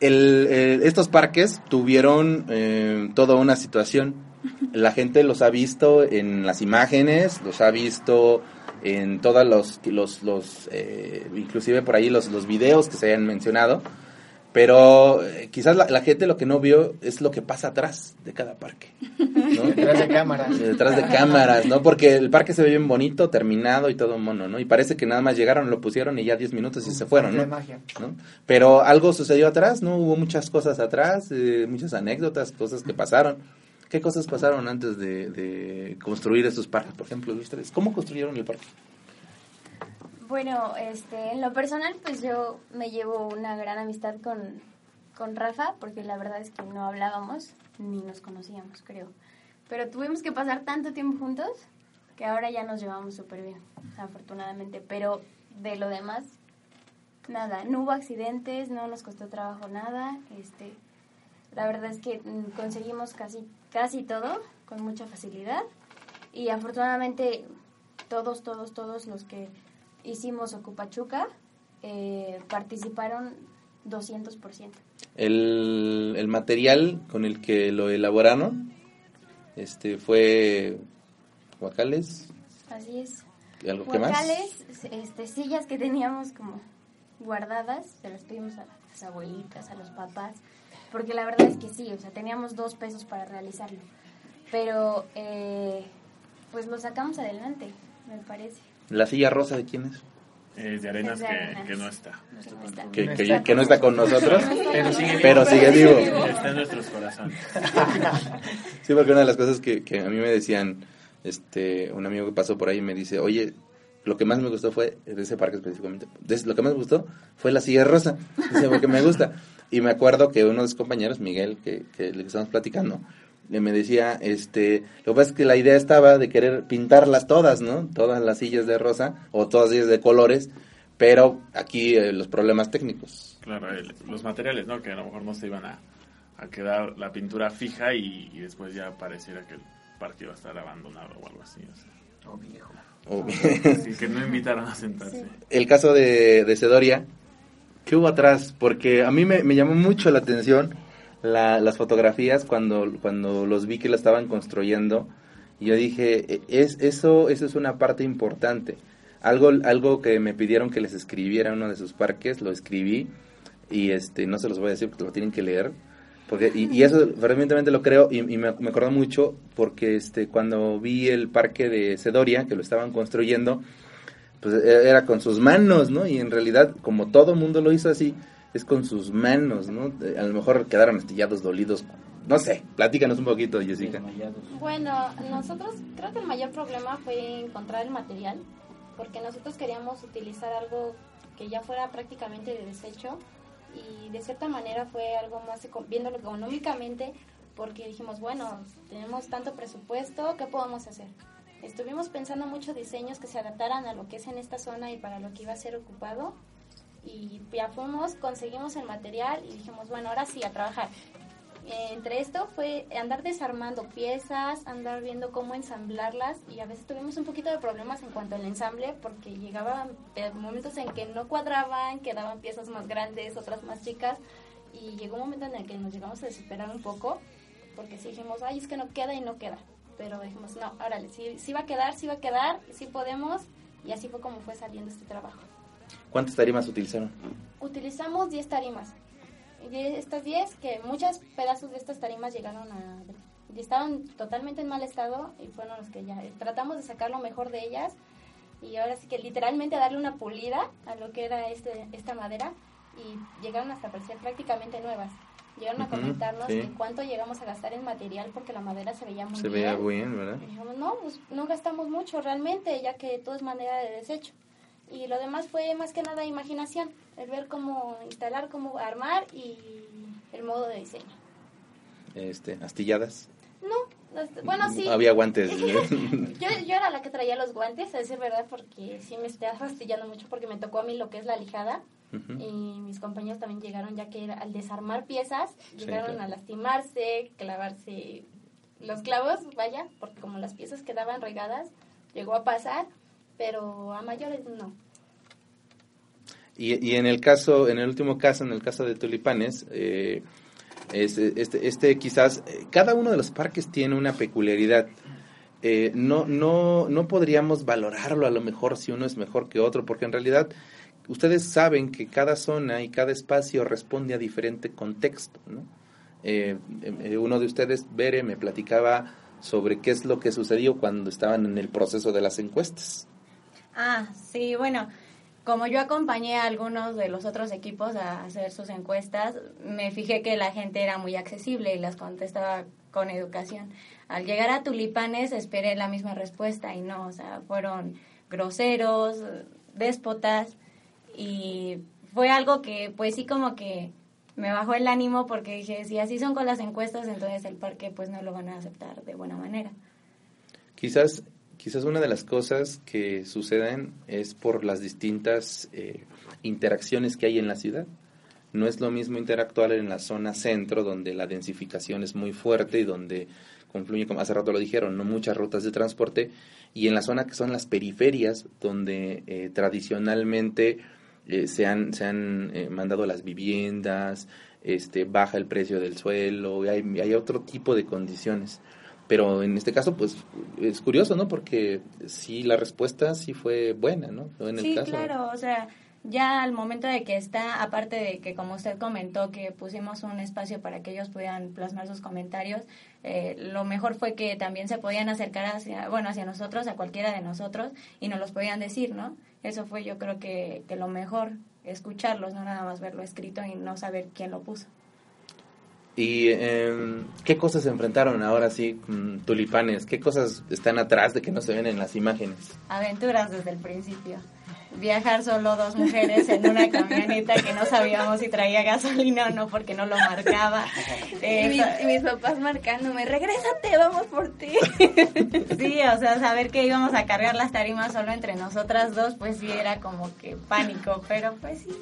El, eh, estos parques tuvieron eh, toda una situación. *laughs* La gente los ha visto en las imágenes, los ha visto en todos los, los, los eh, inclusive por ahí los, los videos que se hayan mencionado, pero eh, quizás la, la gente lo que no vio es lo que pasa atrás de cada parque. ¿no? *laughs* Detrás de cámaras. Detrás de cámaras, ¿no? Porque el parque se ve bien bonito, terminado y todo mono, ¿no? Y parece que nada más llegaron, lo pusieron y ya 10 minutos y se fueron, ¿no? magia. ¿no? Pero algo sucedió atrás, ¿no? Hubo muchas cosas atrás, eh, muchas anécdotas, cosas que pasaron. ¿Qué cosas pasaron antes de, de construir estos parques, por ejemplo, de ustedes? ¿Cómo construyeron el parque? Bueno, este, en lo personal, pues yo me llevo una gran amistad con, con Rafa, porque la verdad es que no hablábamos ni nos conocíamos, creo. Pero tuvimos que pasar tanto tiempo juntos que ahora ya nos llevamos súper bien, afortunadamente. Pero de lo demás, nada, no hubo accidentes, no nos costó trabajo nada. Este, la verdad es que mm, conseguimos casi, casi todo con mucha facilidad. Y afortunadamente todos, todos, todos los que hicimos Ocupachuca eh, participaron 200%. El, el material con el que lo elaboraron este, fue guacales Así es. y algo que más. Guacales, este, sillas que teníamos como guardadas, se las pedimos a las abuelitas, a los papás, porque la verdad es que sí, o sea, teníamos dos pesos para realizarlo, pero eh, pues lo sacamos adelante, me parece. ¿La silla rosa de quién es? Eh, de arenas de que, Arenas. que no está. Que no está. Que, que- que no está con nosotros, *laughs* Pero sigue vivo. pero sigue vivo. Está en nuestros corazones. *laughs* Sí, porque una de las cosas que, que a mí me decían, este, un amigo que pasó por ahí me dice, oye, lo que más me gustó fue, de ese parque específicamente, de- lo que más me gustó fue la silla rosa, dice, porque me gusta. Y me acuerdo que uno de sus compañeros, Miguel, que, que le estábamos platicando, me decía, este, lo que pasa es que la idea estaba de querer pintarlas todas, ¿no? Todas las sillas de rosa, o todas ellas de colores, pero aquí eh, los problemas técnicos. Claro, el- los materiales, ¿no? Que a lo mejor no se iban a, a quedar la pintura fija y, y después ya pareciera que el parque iba a estar abandonado o algo así. O sea. O viejo. O- Sí, que no invitaron a sentarse. el caso de, de Cedoria, ¿qué hubo atrás? Porque a mí me, me llamó mucho la atención la- las fotografías cuando, cuando los vi que la estaban construyendo. Y yo dije, "E- es, eso, eso es una parte importante. Algo, algo que me pidieron que les escribiera uno de sus parques, lo escribí y este no se los voy a decir porque lo tienen que leer. Porque, y, y eso fervientemente lo creo y, y me, me acuerdo mucho porque este cuando vi el parque de Cedoria, que lo estaban construyendo, pues e- era con sus manos, ¿no? Y en realidad, como todo mundo lo hizo así, es con sus manos, ¿no? Eh, A lo mejor quedaron astillados, dolidos. No sé, platícanos un poquito, Jessica. Bueno, nosotros creo que el mayor problema fue encontrar el material, porque nosotros queríamos utilizar algo que ya fuera prácticamente de desecho y de cierta manera fue algo más eco- viéndolo económicamente, porque dijimos, bueno, tenemos tanto presupuesto, ¿qué podemos hacer? Estuvimos pensando muchos diseños que se adaptaran a lo que es en esta zona y para lo que iba a ser ocupado y ya fuimos, conseguimos el material y dijimos, bueno, ahora sí, a trabajar. Eh, entre esto fue andar desarmando piezas, andar viendo cómo ensamblarlas y a veces tuvimos un poquito de problemas en cuanto al ensamble porque llegaban momentos en que no cuadraban, quedaban piezas más grandes, otras más chicas y llegó un momento en el que nos llegamos a desesperar un poco porque dijimos, ay, es que no queda y no queda. Pero dijimos, no, órale, sí, sí va a quedar, sí va a quedar, sí podemos y así fue como fue saliendo este trabajo. ¿Cuántas tarimas utilizaron? Utilizamos 10 tarimas. Estas 10, que muchos pedazos de estas tarimas llegaron a... estaban totalmente en mal estado y fueron los que ya tratamos de sacar lo mejor de ellas y ahora sí que literalmente darle una pulida a lo que era este, esta madera y llegaron hasta parecer prácticamente nuevas. Llegaron a Ujú, comentarnos sí. cuánto llegamos a gastar en material porque la madera se veía muy Se bien. veía bien, ¿verdad? Y dijimos, no, pues no gastamos mucho realmente, ya que todo es manera de desecho. Y lo demás fue más que nada imaginación, el ver cómo instalar, cómo armar y el modo de diseño. Este, astilladas. No, bueno, sí. Había guantes. *laughs* yo, yo era la que traía los guantes, a decir verdad, porque sí me estaba fastidiando mucho porque me tocó a mí lo que es la lijada. Y mis compañeros también llegaron, ya que al desarmar piezas, llegaron claro. a lastimarse, clavarse los clavos, vaya, porque como las piezas quedaban regadas, llegó a pasar, pero a mayores no. Y, y en el caso, en el último caso, en el caso de tulipanes, eh, es, este, este quizás, eh, cada uno de los parques tiene una peculiaridad. Eh, no, no, no podríamos valorarlo a lo mejor si uno es mejor que otro, porque en realidad ustedes saben que cada zona y cada espacio responde a diferente contexto, ¿no? Uno de ustedes, Bere, me platicaba sobre qué es lo que sucedió cuando estaban en el proceso de las encuestas. Ah, sí, bueno, como yo acompañé a algunos de los otros equipos a hacer sus encuestas, me fijé que la gente era muy accesible y las contestaba con educación. Al llegar a Tulipanes esperé la misma respuesta y no, o sea, fueron groseros, déspotas y fue algo que pues sí como que me bajó el ánimo porque dije, si así son con las encuestas, entonces el parque pues no lo van a aceptar de buena manera. Quizás, quizás una de las cosas que suceden es por las distintas eh, interacciones que hay en la ciudad. No es lo mismo interactuar en la zona centro, donde la densificación es muy fuerte y donde confluye, como hace rato lo dijeron, no muchas rutas de transporte, y en la zona que son las periferias, donde eh, tradicionalmente eh, se han, se han eh, mandado las viviendas, este, baja el precio del suelo, hay otro tipo de condiciones. Pero en este caso, pues, es curioso, ¿no? Porque sí, la respuesta sí fue buena, ¿no? En el sí, caso. claro, o sea, ya al momento de que está, aparte de que como usted comentó que pusimos un espacio para que ellos pudieran plasmar sus comentarios, eh, lo mejor fue que también se podían acercar hacia, bueno, hacia nosotros, a cualquiera de nosotros, y nos los podían decir, ¿no? Eso fue yo creo que, que lo mejor, escucharlos, no nada más verlo escrito y no saber quién lo puso. ¿Y em, qué cosas se enfrentaron ahora sí tulipanes? ¿Qué cosas están atrás de que no se ven en las imágenes? Aventuras desde el principio. Viajar solo dos mujeres en una camioneta que no sabíamos si traía gasolina o no porque no lo marcaba. Eh, Y mis, y mis papás marcándome, regrésate, vamos por ti. *laughs* Sí, o sea, saber que íbamos a cargar las tarimas solo entre nosotras dos, pues sí era como que pánico, pero pues sí,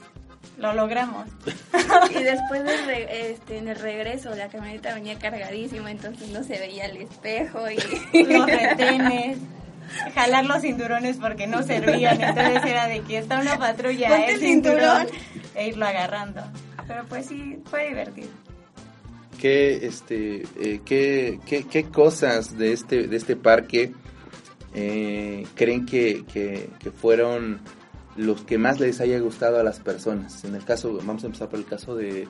lo logramos. *laughs* Y después del re- *laughs* este, en el regreso, la camioneta venía cargadísima, entonces no se veía el espejo y Los retenes, jalar los cinturones porque no servían, entonces era de que está una patrulla, Ponte el el cinturón. cinturón, e irlo agarrando. Pero pues sí, fue divertido. ¿Qué, este, eh, qué, qué, qué cosas de este, de este parque eh, creen que, que, que fueron los que más les haya gustado a las personas? En el caso, vamos a empezar por el caso de,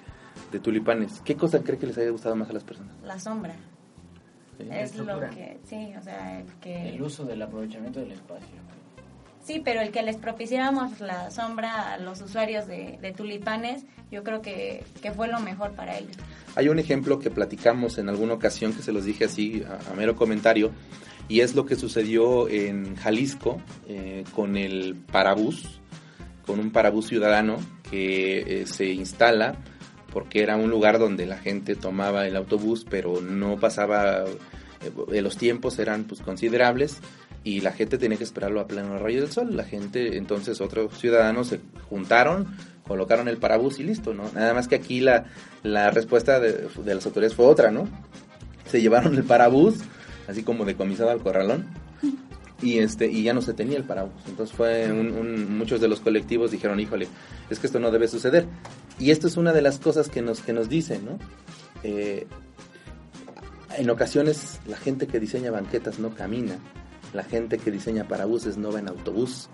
de tulipanes. ¿Qué cosa cree que les haya gustado más a las personas? La sombra. Sí. Es lo estructura. que, sí, o sea, el que... El uso del aprovechamiento del espacio. Sí, pero el que les propiciáramos la sombra a los usuarios de, de tulipanes, yo creo que, que fue lo mejor para ellos. Hay un ejemplo que platicamos en alguna ocasión que se los dije así a, a mero comentario y es lo que sucedió en Jalisco eh, con el parabús, con un parabús ciudadano que eh, se instala porque era un lugar donde la gente tomaba el autobús pero no pasaba, eh, los tiempos eran pues considerables y la gente tenía que esperarlo a pleno rayo del sol. La gente, entonces otros ciudadanos se juntaron, colocaron el parabús y listo, ¿no? Nada más que aquí la, la respuesta de, de las autoridades fue otra, ¿no? Se llevaron el parabús, así como decomisado al corralón, y este y ya no se tenía el parabús. Entonces fue un- muchos de los colectivos dijeron, híjole, es que esto no debe suceder. Y esto es una de las cosas que nos, que nos dicen, ¿no? Eh, en ocasiones la gente que diseña banquetas no camina, la gente que diseña parabuses no va en autobús,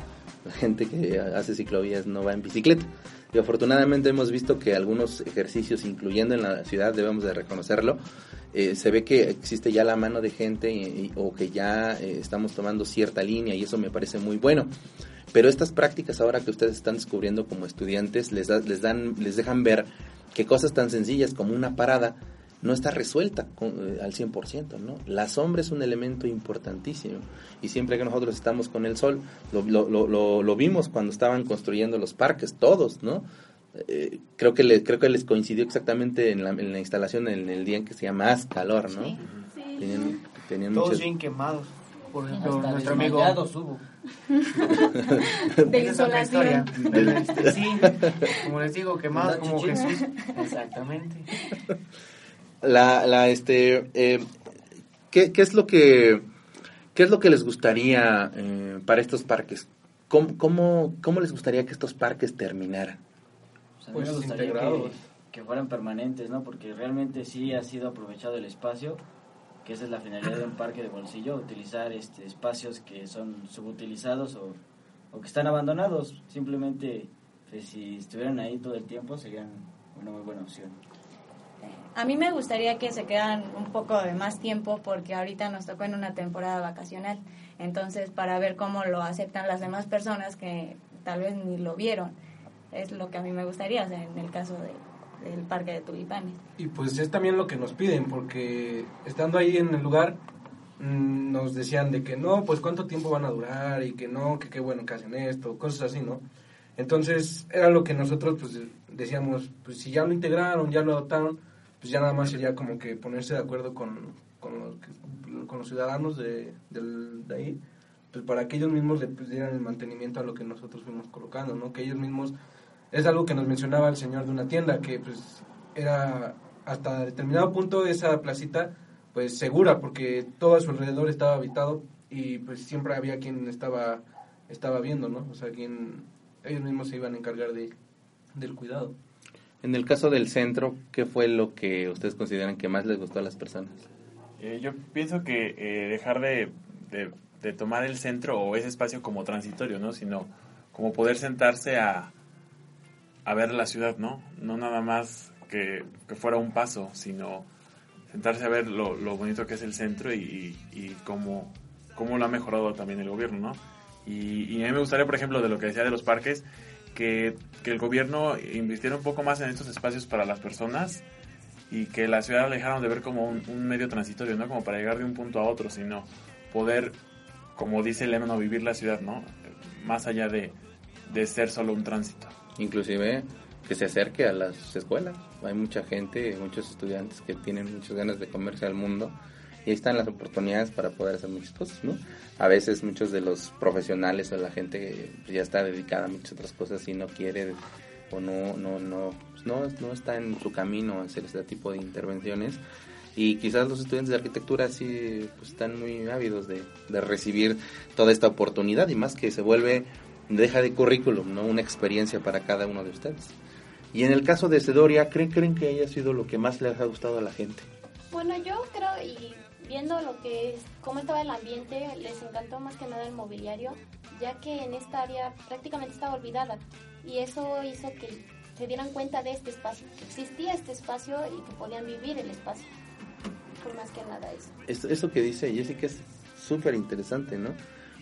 la gente que hace ciclovías no va en bicicleta. Y afortunadamente hemos visto que algunos ejercicios, incluyendo en la ciudad, debemos de reconocerlo, eh, se ve que existe ya la mano de gente o que ya eh, estamos tomando cierta línea y eso me parece muy bueno. Pero estas prácticas ahora que ustedes están descubriendo como estudiantes les, les dan les dejan ver que cosas tan sencillas como una parada no está resuelta con- eh, al 100%, ¿no? La sombra es un elemento importantísimo y siempre que nosotros estamos con el sol, lo, lo- lo- lo- lo vimos cuando estaban construyendo los parques, todos, ¿no? Eh, creo que le- creo que les coincidió exactamente en la, en la instalación en el día en que hacía más calor, ¿no? Sí. Tenían, tenían Todos bien quemados. Por ejemplo, Hasta nuestro amigo. hubo. *laughs* Esa es historia. insolación. Este, sí, como les digo, quemados como. Jesús. Exactamente. *laughs* la, la este eh, ¿qué, qué es lo que qué es lo que les gustaría eh, para estos parques ¿Cómo, cómo, cómo les gustaría que estos parques terminaran? Pues a mí me gustaría integrados. que, que fueran permanentes, ¿no? Porque realmente sí ha sido aprovechado el espacio, que esa es la finalidad de un parque de bolsillo, utilizar este espacios que son subutilizados o, o que están abandonados. Simplemente, pues, si estuvieran ahí todo el tiempo, serían una muy buena opción. A mí me gustaría que se quedan un poco de más tiempo porque ahorita nos tocó en una temporada vacacional. Entonces, para ver cómo lo aceptan las demás personas que tal vez ni lo vieron, es lo que a mí me gustaría hacer en el caso de- del Parque de Tulipanes. Y pues es también lo que nos piden, porque estando ahí en el lugar, mm, nos decían de que no, pues cuánto tiempo van a durar y que no, que qué bueno que hacen esto, cosas así, ¿no? Entonces era lo que nosotros pues decíamos, pues si ya lo integraron, ya lo adoptaron, pues ya nada más sería como que ponerse de acuerdo con, con, los, con los ciudadanos de, del- de ahí, pues para que ellos mismos le pues, dieran el mantenimiento a lo que nosotros fuimos colocando, ¿no? Que ellos mismos, es algo que nos mencionaba el señor de una tienda, que pues era hasta determinado punto esa placita pues segura porque todo a su alrededor estaba habitado y pues siempre había quien estaba estaba viendo, ¿no? O sea, quien ellos mismos se iban a encargar de del cuidado. En el caso del centro, ¿qué fue lo que ustedes consideran que más les gustó a las personas? Eh, yo pienso que eh, dejar de, de- tomar el centro o ese espacio como transitorio, ¿no? Sino como poder sentarse a, a ver la ciudad, ¿no? No nada más que, que fuera un paso, sino sentarse a ver lo, lo bonito que es el centro y, y, y cómo, cómo lo ha mejorado también el gobierno, ¿no? Y, y a mí me gustaría, por ejemplo, de lo que decía de los parques, que, que el gobierno invirtiera un poco más en estos espacios para las personas y que la ciudad la dejaron de ver como un, medio transitorio, no como para llegar de un punto a otro, sino poder, como dice el lema, no vivir la ciudad, ¿no? Más allá de, de ser solo un tránsito. Inclusive que se acerque a las escuelas. Hay mucha gente, muchos estudiantes que tienen muchas ganas de comerse al mundo y ahí están las oportunidades para poder hacer muchas cosas, ¿no? A veces muchos de los profesionales o la gente ya está dedicada a muchas otras cosas y no quiere o no no no pues, no, no está en su camino hacer este tipo de intervenciones y quizás los estudiantes de arquitectura sí pues, están muy ávidos de, de recibir toda esta oportunidad y más que se vuelve deja de currículum, ¿no? Una experiencia para cada uno de ustedes. Y en el caso de Sedoria, ¿creen, ¿creen que haya sido lo que más les ha gustado a la gente? Bueno, yo creo y viendo lo que es, cómo estaba el ambiente, les encantó más que nada el mobiliario, ya que en esta área prácticamente estaba olvidada y eso hizo que se dieran cuenta de este espacio, que existía este espacio y que podían vivir el espacio. Por más que nada eso. Eso que dice Jessica es súper interesante, ¿no?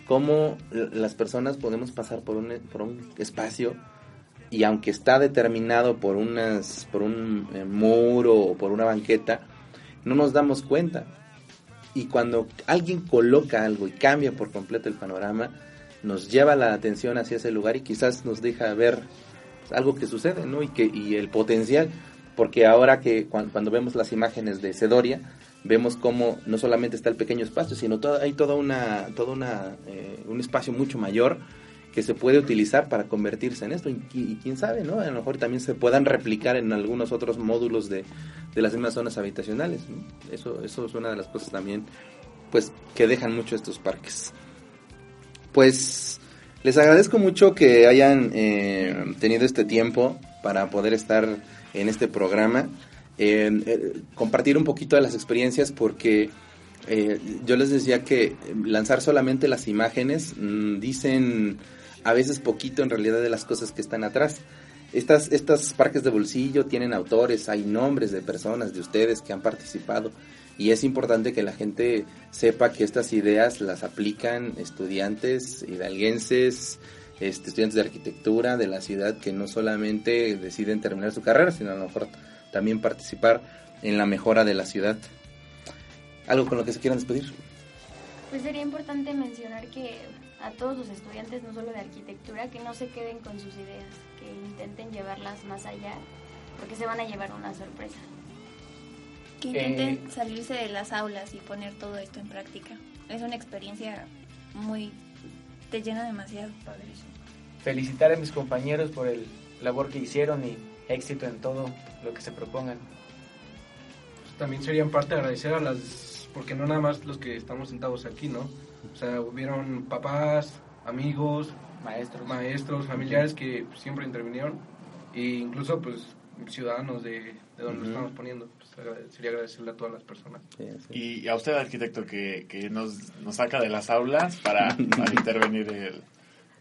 Cómo las personas podemos pasar por un, por un espacio y aunque está determinado por, unas, por un eh, muro o por una banqueta, no nos damos cuenta. Y cuando alguien coloca algo y cambia por completo el panorama, nos lleva la atención hacia ese lugar y quizás nos deja ver algo que sucede, ¿no? Y, que, y el potencial, porque ahora que cuan- cuando vemos las imágenes de Sedoria, vemos cómo no solamente está el pequeño espacio, sino todo, hay toda una, toda una, eh, un espacio mucho mayor que se puede utilizar para convertirse en esto y, quién sabe, ¿no? A lo mejor también se puedan replicar en algunos otros módulos de, de las mismas zonas habitacionales. Eso, eso es una de las cosas también, pues, que dejan mucho estos parques. Pues, les agradezco mucho que hayan eh, tenido este tiempo para poder estar en este programa, eh, compartir un poquito de las experiencias porque eh, yo les decía que lanzar solamente las imágenes mm, dicen a veces poquito en realidad de las cosas que están atrás. Estas, estas parques de bolsillo tienen autores, hay nombres de personas, de ustedes que han participado y es importante que la gente sepa que estas ideas las aplican estudiantes, hidalguenses, este, estudiantes de arquitectura de la ciudad que no solamente deciden terminar su carrera, sino a lo mejor también participar en la mejora de la ciudad. ¿Algo con lo que se quieran despedir? Pues sería importante mencionar que a todos los estudiantes, no solo de arquitectura, que no se queden con sus ideas, que intenten llevarlas más allá, porque se van a llevar una sorpresa. Que intenten salirse de las aulas y poner todo esto en práctica. Es una experiencia muy... te llena demasiado. Felicitar a mis compañeros por el labor que hicieron y éxito en todo lo que se propongan. Pues también sería en parte agradecer a las, porque no nada más los que estamos sentados aquí, ¿no? O sea, hubieron papás, amigos, maestros, maestros, familiares que siempre intervinieron e incluso pues ciudadanos de, de donde lo estamos poniendo. Pues, sería agradecerle a todas las personas. Y a usted, arquitecto, que, que nos, nos saca de las aulas para, para *laughs* intervenir el-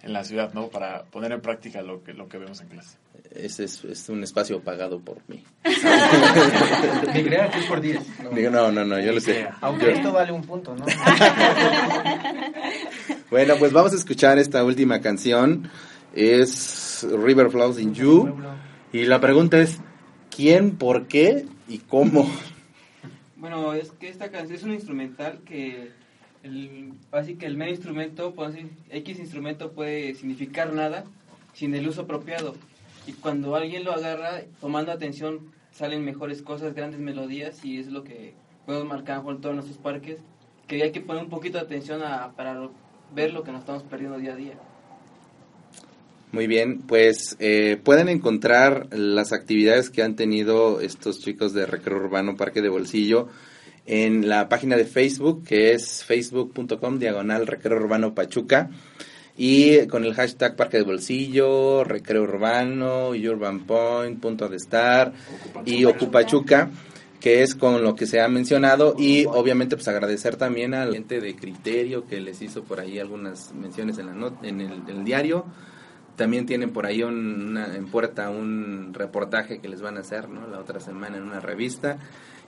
en la ciudad, ¿no? Para poner en práctica lo que, lo que vemos en clase. Ese es, es un espacio pagado por mí. *laughs* Ni crea que es por 10. Digo, no, no, no, yo lo sé. Aunque Yo- esto vale un punto, ¿no? *laughs* Bueno, pues vamos a escuchar esta última canción. Es River Flows in You. Y la pregunta es, ¿quién, por qué y cómo? Bueno, es que esta canción es un instrumental que el, así que el mero instrumento, pues, así, X instrumento puede significar nada sin el uso apropiado. Y cuando alguien lo agarra, tomando atención, salen mejores cosas, grandes melodías y es lo que podemos marcar en todos nuestros parques, que hay que poner un poquito de atención a, para ver lo que nos estamos perdiendo día a día. Muy bien, pues eh, pueden encontrar las actividades que han tenido estos chicos de Recreo Urbano Parque de Bolsillo en la página de Facebook, que es facebook.com diagonal Recreo Urbano Pachuca. Y con el hashtag Parque de Bolsillo, Recreo Urbano, Urban Point, Punto de Estar y Ocupachuca, que es con lo que se ha mencionado. Y obviamente pues agradecer también a la gente de Criterio que les hizo por ahí algunas menciones en, la not- en el, el diario. También tienen por ahí un- una- en puerta un reportaje que les van a hacer ¿no? la otra semana en una revista.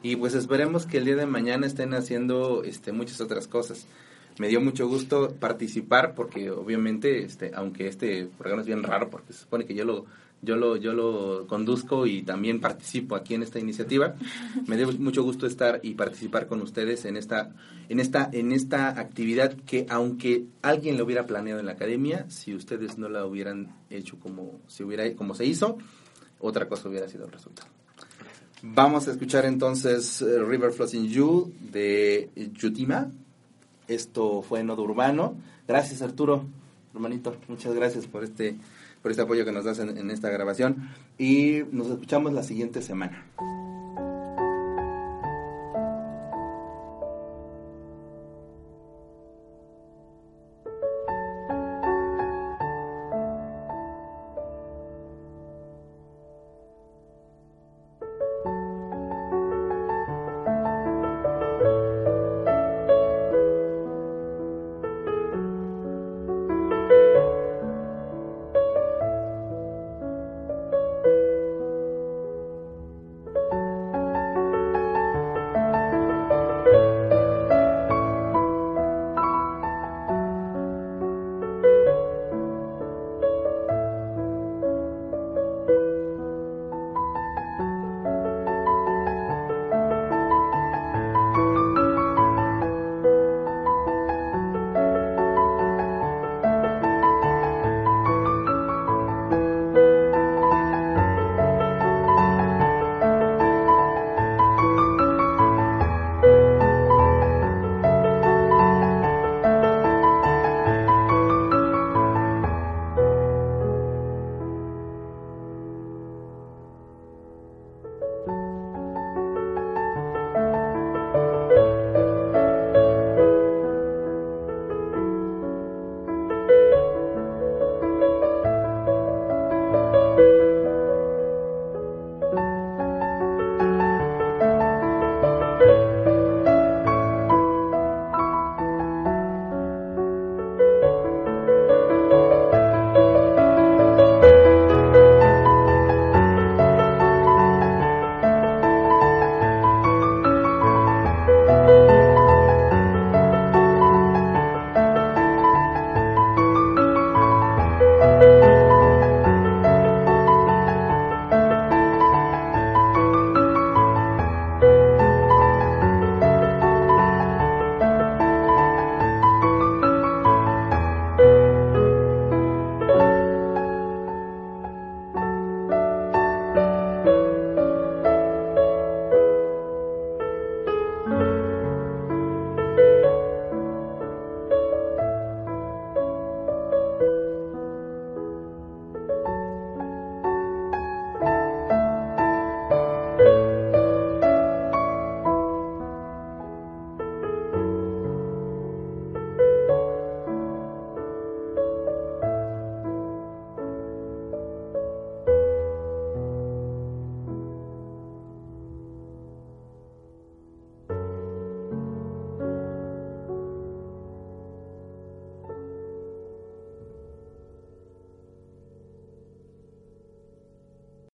Y pues esperemos que el día de mañana estén haciendo este, muchas otras cosas. Me dio mucho gusto participar porque obviamente, este, aunque este programa es bien raro porque se supone que yo lo, yo lo, yo lo conduzco y también participo aquí en esta iniciativa, me dio mucho gusto estar y participar con ustedes en esta, en esta, en esta actividad que aunque alguien lo hubiera planeado en la academia, si ustedes no la hubieran hecho como se hubiera, como se hizo, otra cosa hubiera sido el resultado. Vamos a escuchar entonces eh, River Flossing You de Yutima. Esto fue Nodo Urbano. Gracias Arturo, hermanito. Muchas gracias por este, por este apoyo que nos das en, en esta grabación. Y nos escuchamos la siguiente semana.